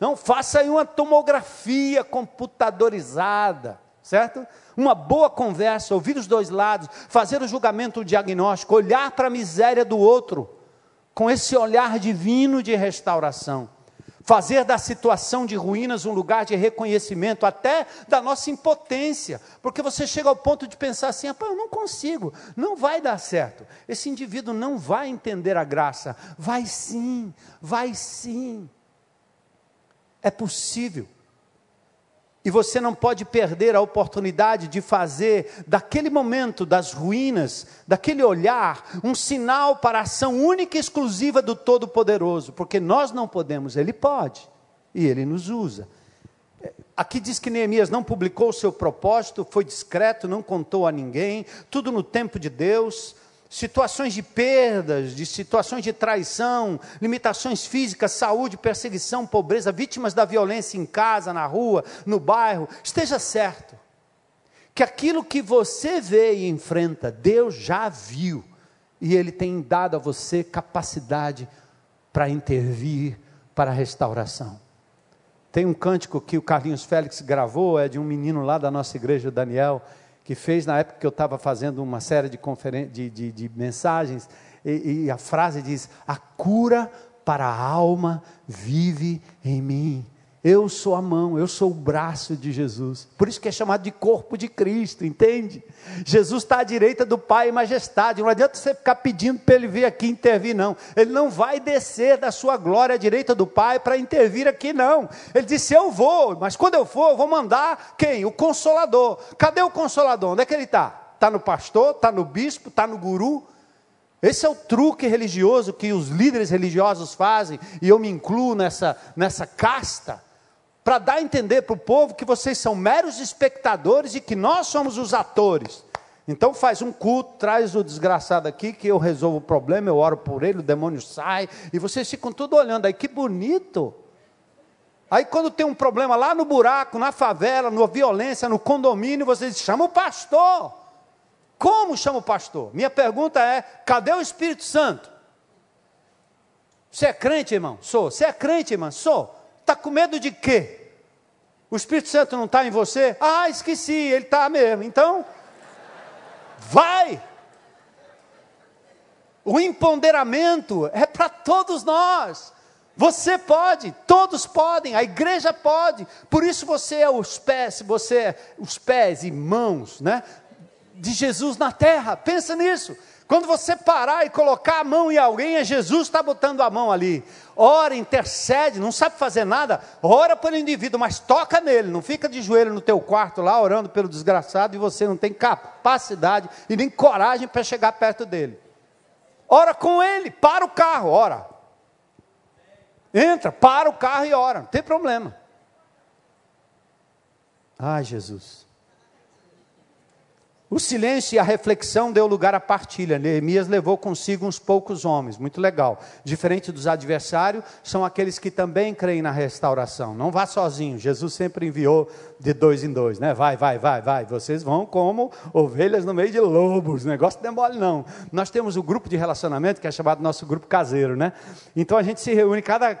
Não, faça aí uma tomografia computadorizada, certo? Uma boa conversa, ouvir os dois lados, fazer o julgamento o diagnóstico, olhar para a miséria do outro, com esse olhar divino de restauração fazer da situação de ruínas um lugar de reconhecimento, até da nossa impotência, porque você chega ao ponto de pensar assim: eu não consigo, não vai dar certo, esse indivíduo não vai entender a graça. Vai sim, vai sim. É possível. E você não pode perder a oportunidade de fazer daquele momento das ruínas, daquele olhar, um sinal para a ação única e exclusiva do Todo-Poderoso, porque nós não podemos, Ele pode, e Ele nos usa. Aqui diz que Neemias não publicou o seu propósito, foi discreto, não contou a ninguém, tudo no tempo de Deus situações de perdas, de situações de traição, limitações físicas, saúde, perseguição, pobreza, vítimas da violência em casa, na rua, no bairro, esteja certo que aquilo que você vê e enfrenta, Deus já viu e Ele tem dado a você capacidade para intervir para a restauração. Tem um cântico que o Carlinhos Félix gravou, é de um menino lá da nossa igreja, Daniel, que fez na época que eu estava fazendo uma série de, de, de, de mensagens, e, e, a frase diz: A cura para a alma vive em mim. Eu sou a mão, eu sou o braço de Jesus. Por isso que é chamado de corpo de Cristo, entende? Jesus está à direita do Pai em majestade. Não adianta você ficar pedindo para ele vir aqui intervir, não. Ele não vai descer da sua glória à direita do Pai para intervir aqui, não. Ele disse: Eu vou, mas quando eu for, eu vou mandar quem? O Consolador. Cadê o Consolador? Onde é que ele está? Está no pastor? Está no bispo? Está no guru? Esse é o truque religioso que os líderes religiosos fazem, e eu me incluo nessa, nessa casta para dar a entender para o povo que vocês são meros espectadores e que nós somos os atores. Então faz um culto, traz o desgraçado aqui, que eu resolvo o problema, eu oro por ele, o demônio sai, e vocês ficam tudo olhando aí, que bonito. Aí quando tem um problema lá no buraco, na favela, na violência, no condomínio, vocês chamam o pastor. Como chama o pastor? Minha pergunta é: cadê o Espírito Santo? Você é crente, irmão? Sou. Você é crente, irmão? Sou. Está com medo de quê? O Espírito Santo não está em você? Ah, esqueci, ele está mesmo. Então, vai. O empoderamento é para todos nós. Você pode, todos podem, a igreja pode. Por isso você é os pés, você é os pés e mãos, né, de Jesus na terra. Pensa nisso. Quando você parar e colocar a mão em alguém, é Jesus está botando a mão ali. Ora, intercede, não sabe fazer nada, ora pelo indivíduo, mas toca nele, não fica de joelho no teu quarto lá orando pelo desgraçado e você não tem capacidade e nem coragem para chegar perto dele. Ora com ele, para o carro, ora. Entra, para o carro e ora, não tem problema. Ai, Jesus. O silêncio e a reflexão deu lugar à partilha. Neemias levou consigo uns poucos homens, muito legal. Diferente dos adversários, são aqueles que também creem na restauração. Não vá sozinho. Jesus sempre enviou de dois em dois, né? Vai, vai, vai, vai. Vocês vão como ovelhas no meio de lobos. O negócio não é mole, não. Nós temos o um grupo de relacionamento que é chamado nosso grupo caseiro, né? Então a gente se reúne cada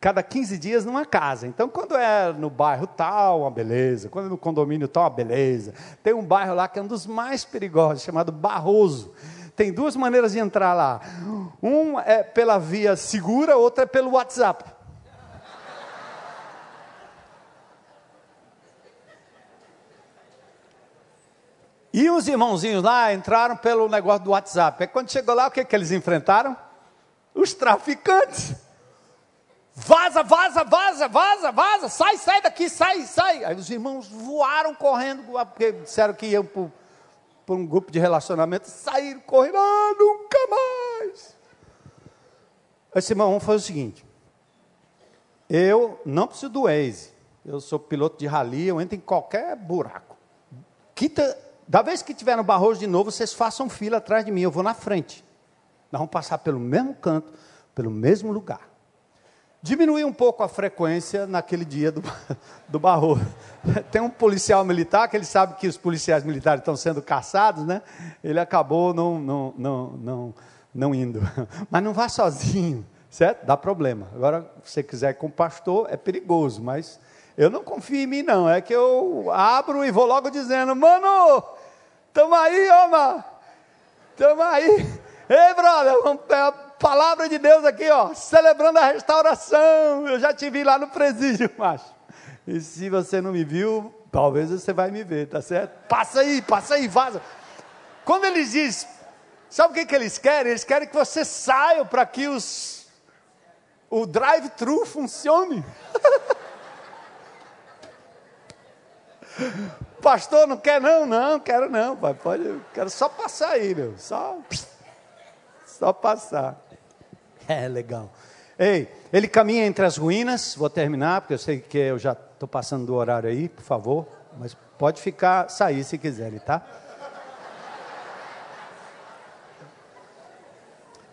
cada 15 dias numa casa. Então, quando é no bairro tal, uma beleza. Quando é no condomínio tal, uma beleza. Tem um bairro lá que é um dos mais perigosos, chamado Barroso. Tem duas maneiras de entrar lá. Um é pela via segura, outra é pelo WhatsApp. E os irmãozinhos lá entraram pelo negócio do WhatsApp. Aí quando chegou lá, o que, que eles enfrentaram? Os traficantes. Vaza, vaza, vaza, vaza, vaza, sai, sai daqui, sai, sai. Aí os irmãos voaram correndo, porque disseram que iam por um grupo de relacionamento, saíram correndo, ah, nunca mais. Esse irmão foi o seguinte: eu não preciso do Waze, eu sou piloto de rally, eu entro em qualquer buraco. Da vez que tiver no Barroso de novo, vocês façam fila atrás de mim, eu vou na frente. Nós vamos passar pelo mesmo canto, pelo mesmo lugar diminuir um pouco a frequência naquele dia do, <laughs> do barro. Tem um policial militar que ele sabe que os policiais militares estão sendo caçados, né? Ele acabou não, não, não, não, não indo. <laughs> Mas não vá sozinho, certo? Dá problema. Agora, se você quiser ir com o pastor, é perigoso, mas eu não confio em mim, não. É que eu abro e vou logo dizendo, mano, tamo aí, mano. Tamo aí. <laughs> Ei, brother, vamos pegar Palavra de Deus aqui, ó, celebrando a restauração. Eu já te vi lá no presídio, <laughs> macho. E se você não me viu, talvez você vai me ver, tá certo? Passa aí, passa aí, vaza. Quando eles dizem, sabe o que, que eles querem? Eles querem que você saia para que os, o drive-thru funcione. <laughs> Pastor, não quer não? Não, quero não, pai. Pode, quero só passar aí, meu. Só, só passar. <laughs> É, legal. Ei, ele caminha entre as ruínas, vou terminar, porque eu sei que eu já estou passando do horário aí, por favor, mas pode ficar, sair se quiserem, tá?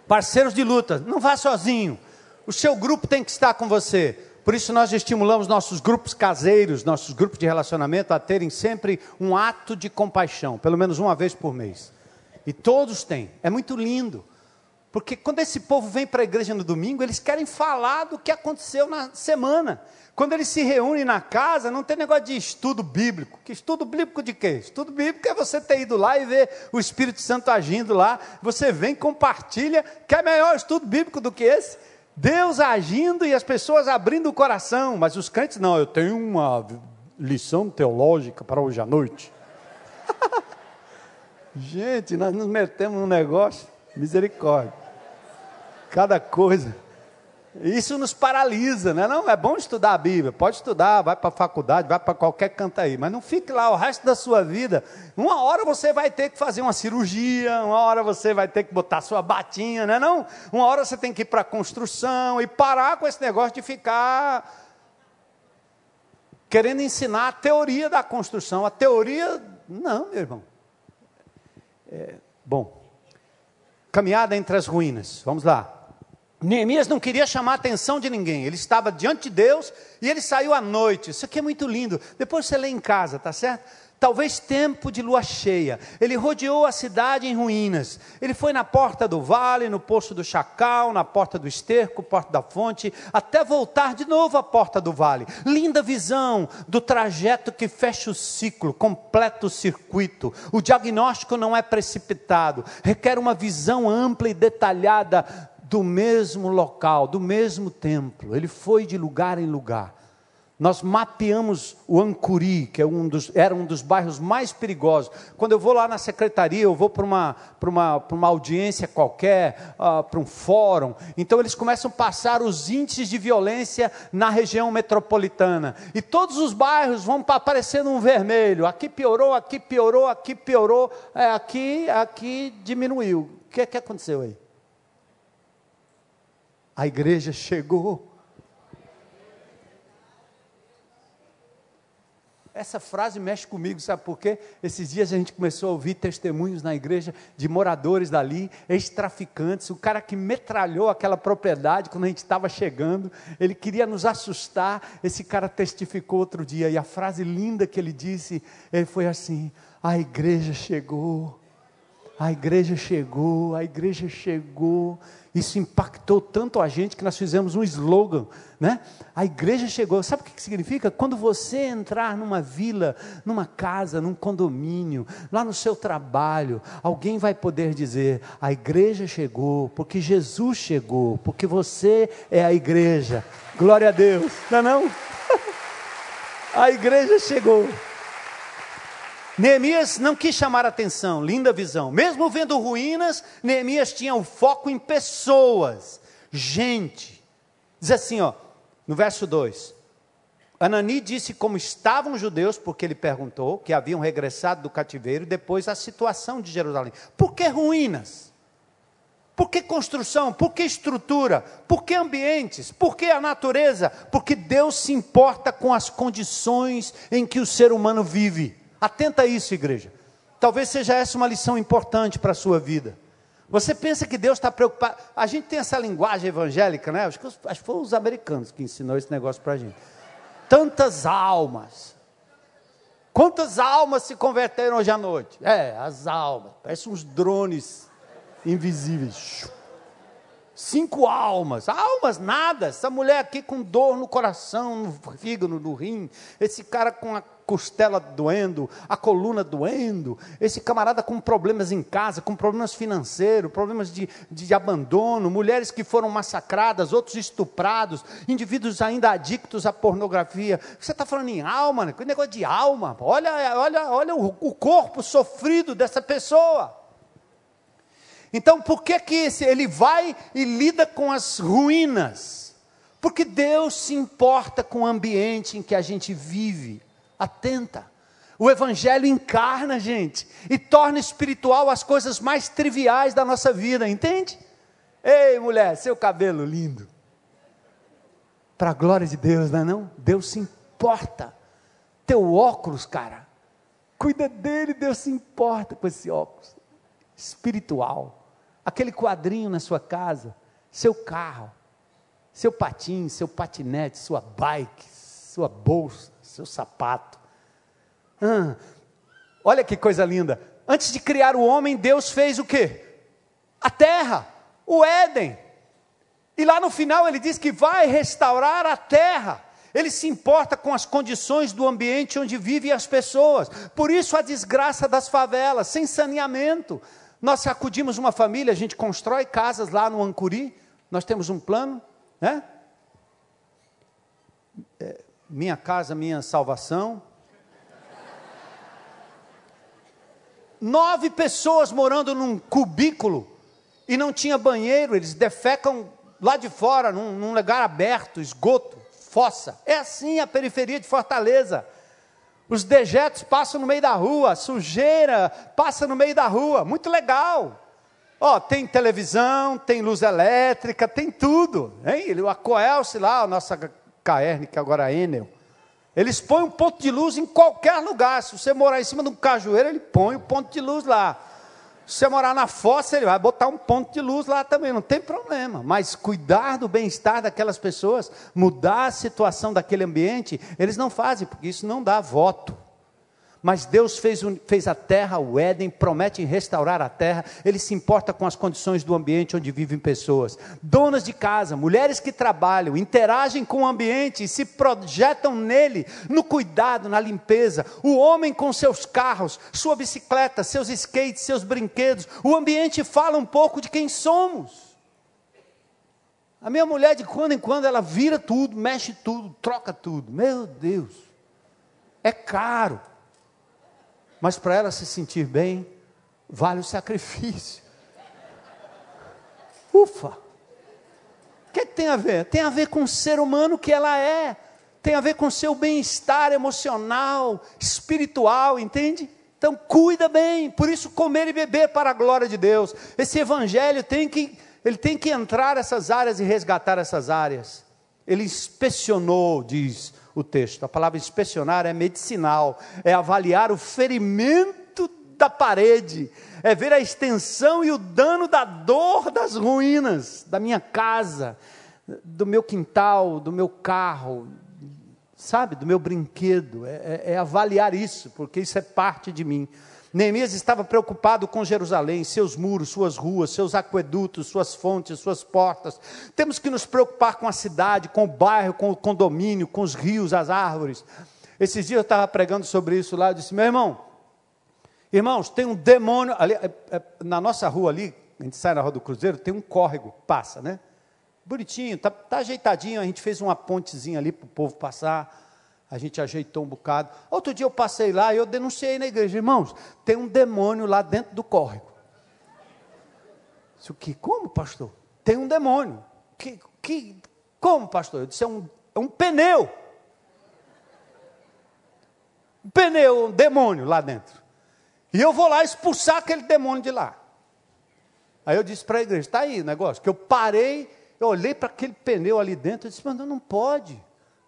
Parceiros de luta, não vá sozinho. O seu grupo tem que estar com você. Por isso nós estimulamos nossos grupos caseiros, nossos grupos de relacionamento a terem sempre um ato de compaixão, pelo menos uma vez por mês. E todos têm. É muito lindo. Porque quando esse povo vem para a igreja no domingo, eles querem falar do que aconteceu na semana. Quando eles se reúnem na casa, não tem negócio de estudo bíblico. Que estudo bíblico de quê? Estudo bíblico é você ter ido lá e ver o Espírito Santo agindo lá. Você vem, compartilha. Quer melhor estudo bíblico do que esse? Deus agindo e as pessoas abrindo o coração, mas os crentes não, eu tenho uma lição teológica para hoje à noite. <laughs> Gente, nós nos metemos num negócio, misericórdia. Cada coisa. Isso nos paralisa, né? Não, é bom estudar a Bíblia, pode estudar, vai para a faculdade, vai para qualquer canto aí, mas não fique lá o resto da sua vida. Uma hora você vai ter que fazer uma cirurgia, uma hora você vai ter que botar sua batinha, né? Não, uma hora você tem que ir para a construção e parar com esse negócio de ficar querendo ensinar a teoria da construção. A teoria, não, meu irmão. É, bom, caminhada entre as ruínas, vamos lá. Neemias não queria chamar a atenção de ninguém, ele estava diante de Deus e ele saiu à noite. Isso aqui é muito lindo. Depois você lê em casa, tá certo? Talvez tempo de lua cheia. Ele rodeou a cidade em ruínas. Ele foi na porta do vale, no poço do chacal, na porta do esterco, porta da fonte, até voltar de novo à porta do vale. Linda visão do trajeto que fecha o ciclo, completa o circuito. O diagnóstico não é precipitado, requer uma visão ampla e detalhada do mesmo local, do mesmo templo. Ele foi de lugar em lugar. Nós mapeamos o Ancuri, que é um dos, era um dos bairros mais perigosos. Quando eu vou lá na secretaria, eu vou para uma, uma, uma audiência qualquer, uh, para um fórum, então eles começam a passar os índices de violência na região metropolitana. E todos os bairros vão aparecendo um vermelho. Aqui piorou, aqui piorou, aqui piorou, é, aqui, aqui diminuiu. O que, que aconteceu aí? A igreja chegou. Essa frase mexe comigo, sabe por quê? Esses dias a gente começou a ouvir testemunhos na igreja de moradores dali, ex-traficantes, o cara que metralhou aquela propriedade quando a gente estava chegando, ele queria nos assustar. Esse cara testificou outro dia, e a frase linda que ele disse, ele foi assim: a igreja chegou. A igreja chegou, a igreja chegou. Isso impactou tanto a gente que nós fizemos um slogan, né? A igreja chegou. Sabe o que significa? Quando você entrar numa vila, numa casa, num condomínio, lá no seu trabalho, alguém vai poder dizer: a igreja chegou, porque Jesus chegou, porque você é a igreja. Glória a Deus. Não é não? <laughs> a igreja chegou. Neemias não quis chamar atenção, linda visão. Mesmo vendo ruínas, Neemias tinha o foco em pessoas, gente. Diz assim, ó, no verso 2: Anani disse como estavam os judeus, porque ele perguntou, que haviam regressado do cativeiro, e depois a situação de Jerusalém. Por que ruínas? Por que construção? Por que estrutura? Por que ambientes? Por que a natureza? Porque Deus se importa com as condições em que o ser humano vive. Atenta a isso, igreja. Talvez seja essa uma lição importante para a sua vida. Você pensa que Deus está preocupado. A gente tem essa linguagem evangélica, né? Acho que, acho que foram os americanos que ensinou esse negócio para a gente. Tantas almas. Quantas almas se converteram hoje à noite? É, as almas. Parecem uns drones invisíveis. Cinco almas. Almas, nada. Essa mulher aqui com dor no coração, no fígado, no rim. Esse cara com a costela doendo, a coluna doendo, esse camarada com problemas em casa, com problemas financeiros, problemas de, de abandono, mulheres que foram massacradas, outros estuprados, indivíduos ainda adictos à pornografia. Você está falando em alma, né? que negócio de alma? Olha, olha, olha o, o corpo sofrido dessa pessoa. Então, por que, que ele vai e lida com as ruínas? Porque Deus se importa com o ambiente em que a gente vive. Atenta. O Evangelho encarna, gente, e torna espiritual as coisas mais triviais da nossa vida, entende? Ei, mulher, seu cabelo lindo. Para a glória de Deus, não é não? Deus se importa. Teu óculos, cara. Cuida dele, Deus se importa com esse óculos. Espiritual. Aquele quadrinho na sua casa, seu carro, seu patim, seu patinete, sua bike, sua bolsa seu sapato. Olha que coisa linda. Antes de criar o homem, Deus fez o quê? A terra, o Éden. E lá no final ele diz que vai restaurar a terra. Ele se importa com as condições do ambiente onde vivem as pessoas. Por isso a desgraça das favelas, sem saneamento. Nós acudimos uma família, a gente constrói casas lá no Ancuri. Nós temos um plano, né? É, minha casa, minha salvação. Nove pessoas morando num cubículo e não tinha banheiro, eles defecam lá de fora, num, num lugar aberto, esgoto, fossa. É assim a periferia de Fortaleza. Os dejetos passam no meio da rua, sujeira passa no meio da rua, muito legal. Ó, tem televisão, tem luz elétrica, tem tudo. Hein? A Coelce lá, a nossa KR, que agora é Enel, eles põem um ponto de luz em qualquer lugar. Se você morar em cima de um cajueiro, ele põe um ponto de luz lá. Se você morar na fossa, ele vai botar um ponto de luz lá também, não tem problema. Mas cuidar do bem-estar daquelas pessoas, mudar a situação daquele ambiente, eles não fazem, porque isso não dá voto. Mas Deus fez, fez, a terra, o Éden, promete restaurar a terra, Ele se importa com as condições do ambiente onde vivem pessoas. Donas de casa, mulheres que trabalham, interagem com o ambiente e se projetam nele, no cuidado, na limpeza. O homem com seus carros, sua bicicleta, seus skates, seus brinquedos. O ambiente fala um pouco de quem somos. A minha mulher, de quando em quando, ela vira tudo, mexe tudo, troca tudo. Meu Deus, é caro. Mas para ela se sentir bem, vale o sacrifício. <laughs> Ufa! O que, é que tem a ver? Tem a ver com o ser humano que ela é, tem a ver com o seu bem-estar emocional, espiritual, entende? Então cuida bem, por isso comer e beber para a glória de Deus. Esse evangelho tem que ele tem que entrar nessas áreas e resgatar essas áreas. Ele inspecionou, diz o texto. A palavra inspecionar é medicinal, é avaliar o ferimento da parede, é ver a extensão e o dano da dor das ruínas da minha casa, do meu quintal, do meu carro, sabe, do meu brinquedo. É, é, é avaliar isso, porque isso é parte de mim. Neemias estava preocupado com Jerusalém, seus muros, suas ruas, seus aquedutos, suas fontes, suas portas. Temos que nos preocupar com a cidade, com o bairro, com o condomínio, com os rios, as árvores. Esses dias eu estava pregando sobre isso lá, eu disse, meu irmão, irmãos, tem um demônio, ali, é, é, na nossa rua ali, a gente sai na Rua do Cruzeiro, tem um córrego, passa, né? Bonitinho, tá, tá ajeitadinho, a gente fez uma pontezinha ali para o povo passar a gente ajeitou um bocado. Outro dia eu passei lá e eu denunciei na igreja, irmãos, tem um demônio lá dentro do córrego. Disse, o que? Como, pastor? Tem um demônio. Que, que, como, pastor? Eu disse, é um, é um pneu. Um pneu, um demônio lá dentro. E eu vou lá expulsar aquele demônio de lá. Aí eu disse para a igreja, está aí o negócio, que eu parei, eu olhei para aquele pneu ali dentro e disse, mas não pode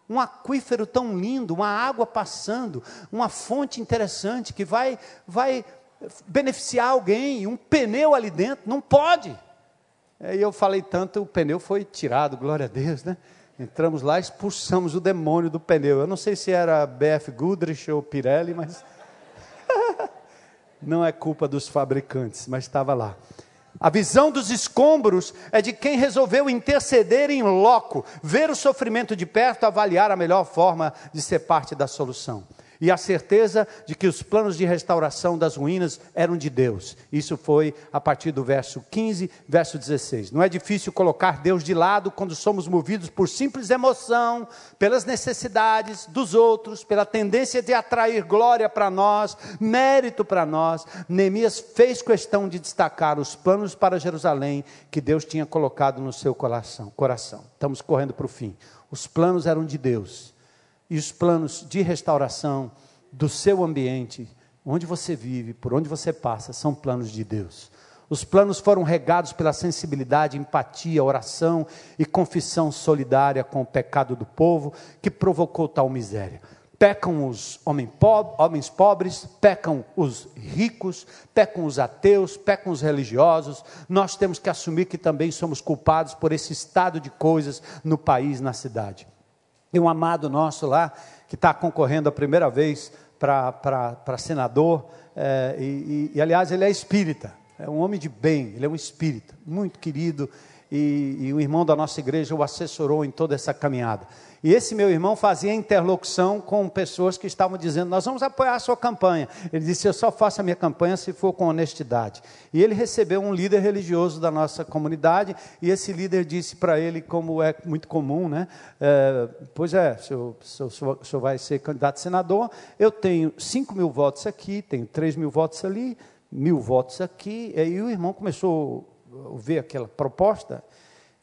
um aquífero tão lindo, uma água passando, uma fonte interessante que vai, vai beneficiar alguém, um pneu ali dentro, não pode. E eu falei tanto, o pneu foi tirado, glória a Deus, né? Entramos lá, expulsamos o demônio do pneu. Eu não sei se era BF Goodrich ou Pirelli, mas <laughs> não é culpa dos fabricantes, mas estava lá. A visão dos escombros é de quem resolveu interceder em loco, ver o sofrimento de perto, avaliar a melhor forma de ser parte da solução e a certeza de que os planos de restauração das ruínas eram de Deus. Isso foi a partir do verso 15, verso 16. Não é difícil colocar Deus de lado quando somos movidos por simples emoção, pelas necessidades dos outros, pela tendência de atrair glória para nós, mérito para nós. Neemias fez questão de destacar os planos para Jerusalém que Deus tinha colocado no seu coração. Estamos correndo para o fim. Os planos eram de Deus e os planos de restauração do seu ambiente, onde você vive, por onde você passa, são planos de Deus. Os planos foram regados pela sensibilidade, empatia, oração e confissão solidária com o pecado do povo que provocou tal miséria. Pecam os homens pobres, pecam os ricos, pecam os ateus, pecam os religiosos. Nós temos que assumir que também somos culpados por esse estado de coisas no país, na cidade. E um amado nosso lá, que está concorrendo a primeira vez para senador, é, e, e, e, aliás ele é espírita, é um homem de bem, ele é um espírita, muito querido, e, e o irmão da nossa igreja o assessorou em toda essa caminhada. E esse meu irmão fazia interlocução com pessoas que estavam dizendo: Nós vamos apoiar a sua campanha. Ele disse: Eu só faço a minha campanha se for com honestidade. E ele recebeu um líder religioso da nossa comunidade, e esse líder disse para ele, como é muito comum, né? É, pois é, o senhor, senhor, senhor vai ser candidato a senador. Eu tenho 5 mil votos aqui, tenho 3 mil votos ali, mil votos aqui. E aí o irmão começou ver aquela proposta,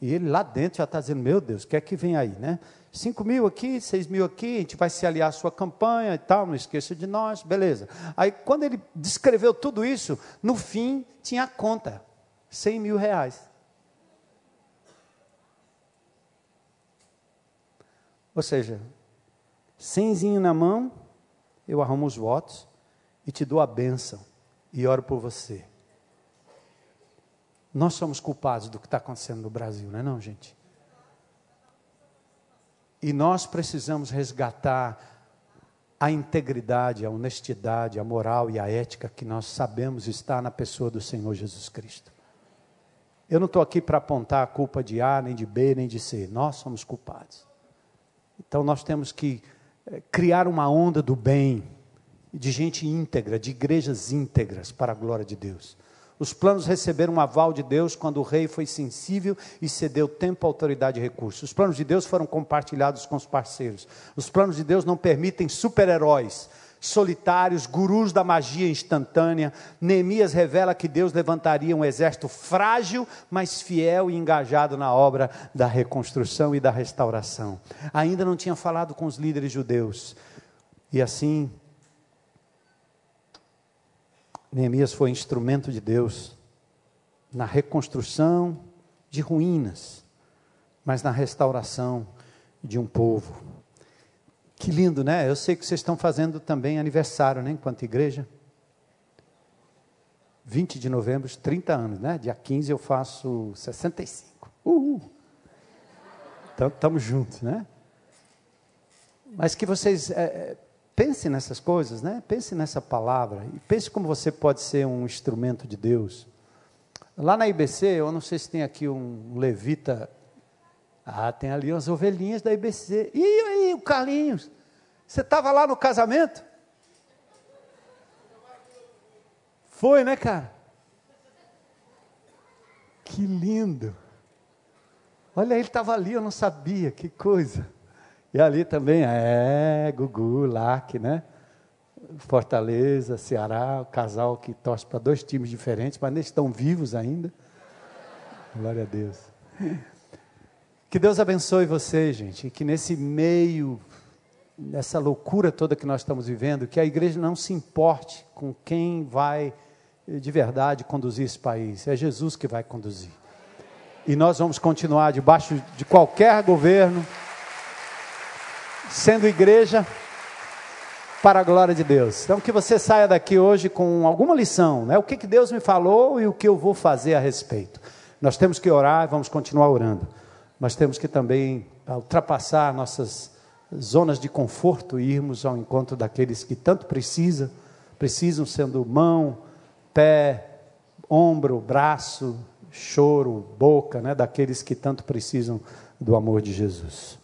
e ele lá dentro já está dizendo: Meu Deus, o que é que vem aí, né? 5 mil aqui, 6 mil aqui, a gente vai se aliar à sua campanha e tal, não esqueça de nós, beleza. Aí, quando ele descreveu tudo isso, no fim, tinha a conta, 100 mil reais. Ou seja, cenzinho na mão, eu arrumo os votos e te dou a bênção e oro por você. Nós somos culpados do que está acontecendo no Brasil, não é não, gente? E nós precisamos resgatar a integridade, a honestidade, a moral e a ética que nós sabemos estar na pessoa do Senhor Jesus Cristo. Eu não estou aqui para apontar a culpa de A, nem de B, nem de C. Nós somos culpados. Então nós temos que eh, criar uma onda do bem, de gente íntegra, de igrejas íntegras para a glória de Deus. Os planos receberam um aval de Deus quando o rei foi sensível e cedeu tempo, autoridade e recursos. Os planos de Deus foram compartilhados com os parceiros. Os planos de Deus não permitem super-heróis, solitários, gurus da magia instantânea. Neemias revela que Deus levantaria um exército frágil, mas fiel e engajado na obra da reconstrução e da restauração. Ainda não tinha falado com os líderes judeus. E assim Neemias foi instrumento de Deus na reconstrução de ruínas, mas na restauração de um povo. Que lindo, né? Eu sei que vocês estão fazendo também aniversário, né, enquanto igreja. 20 de novembro, 30 anos, né? Dia 15 eu faço 65. Uhul! Então, estamos juntos, né? Mas que vocês é, Pense nessas coisas, né? Pense nessa palavra e pense como você pode ser um instrumento de Deus. Lá na IBC, eu não sei se tem aqui um levita. Ah, tem ali as ovelhinhas da IBC. E aí, o Carlinhos? Você estava lá no casamento? Foi, né, cara? Que lindo. Olha, ele estava ali, eu não sabia, que coisa. E ali também, é, Gugu, Lac, né? Fortaleza, Ceará, o casal que torce para dois times diferentes, mas eles estão vivos ainda. Glória a Deus. Que Deus abençoe você, gente, e que nesse meio, nessa loucura toda que nós estamos vivendo, que a igreja não se importe com quem vai de verdade conduzir esse país. É Jesus que vai conduzir. E nós vamos continuar debaixo de qualquer governo sendo igreja para a glória de Deus. Então, que você saia daqui hoje com alguma lição, né? O que, que Deus me falou e o que eu vou fazer a respeito. Nós temos que orar e vamos continuar orando, mas temos que também ultrapassar nossas zonas de conforto e irmos ao encontro daqueles que tanto precisam, precisam sendo mão, pé, ombro, braço, choro, boca, né? Daqueles que tanto precisam do amor de Jesus.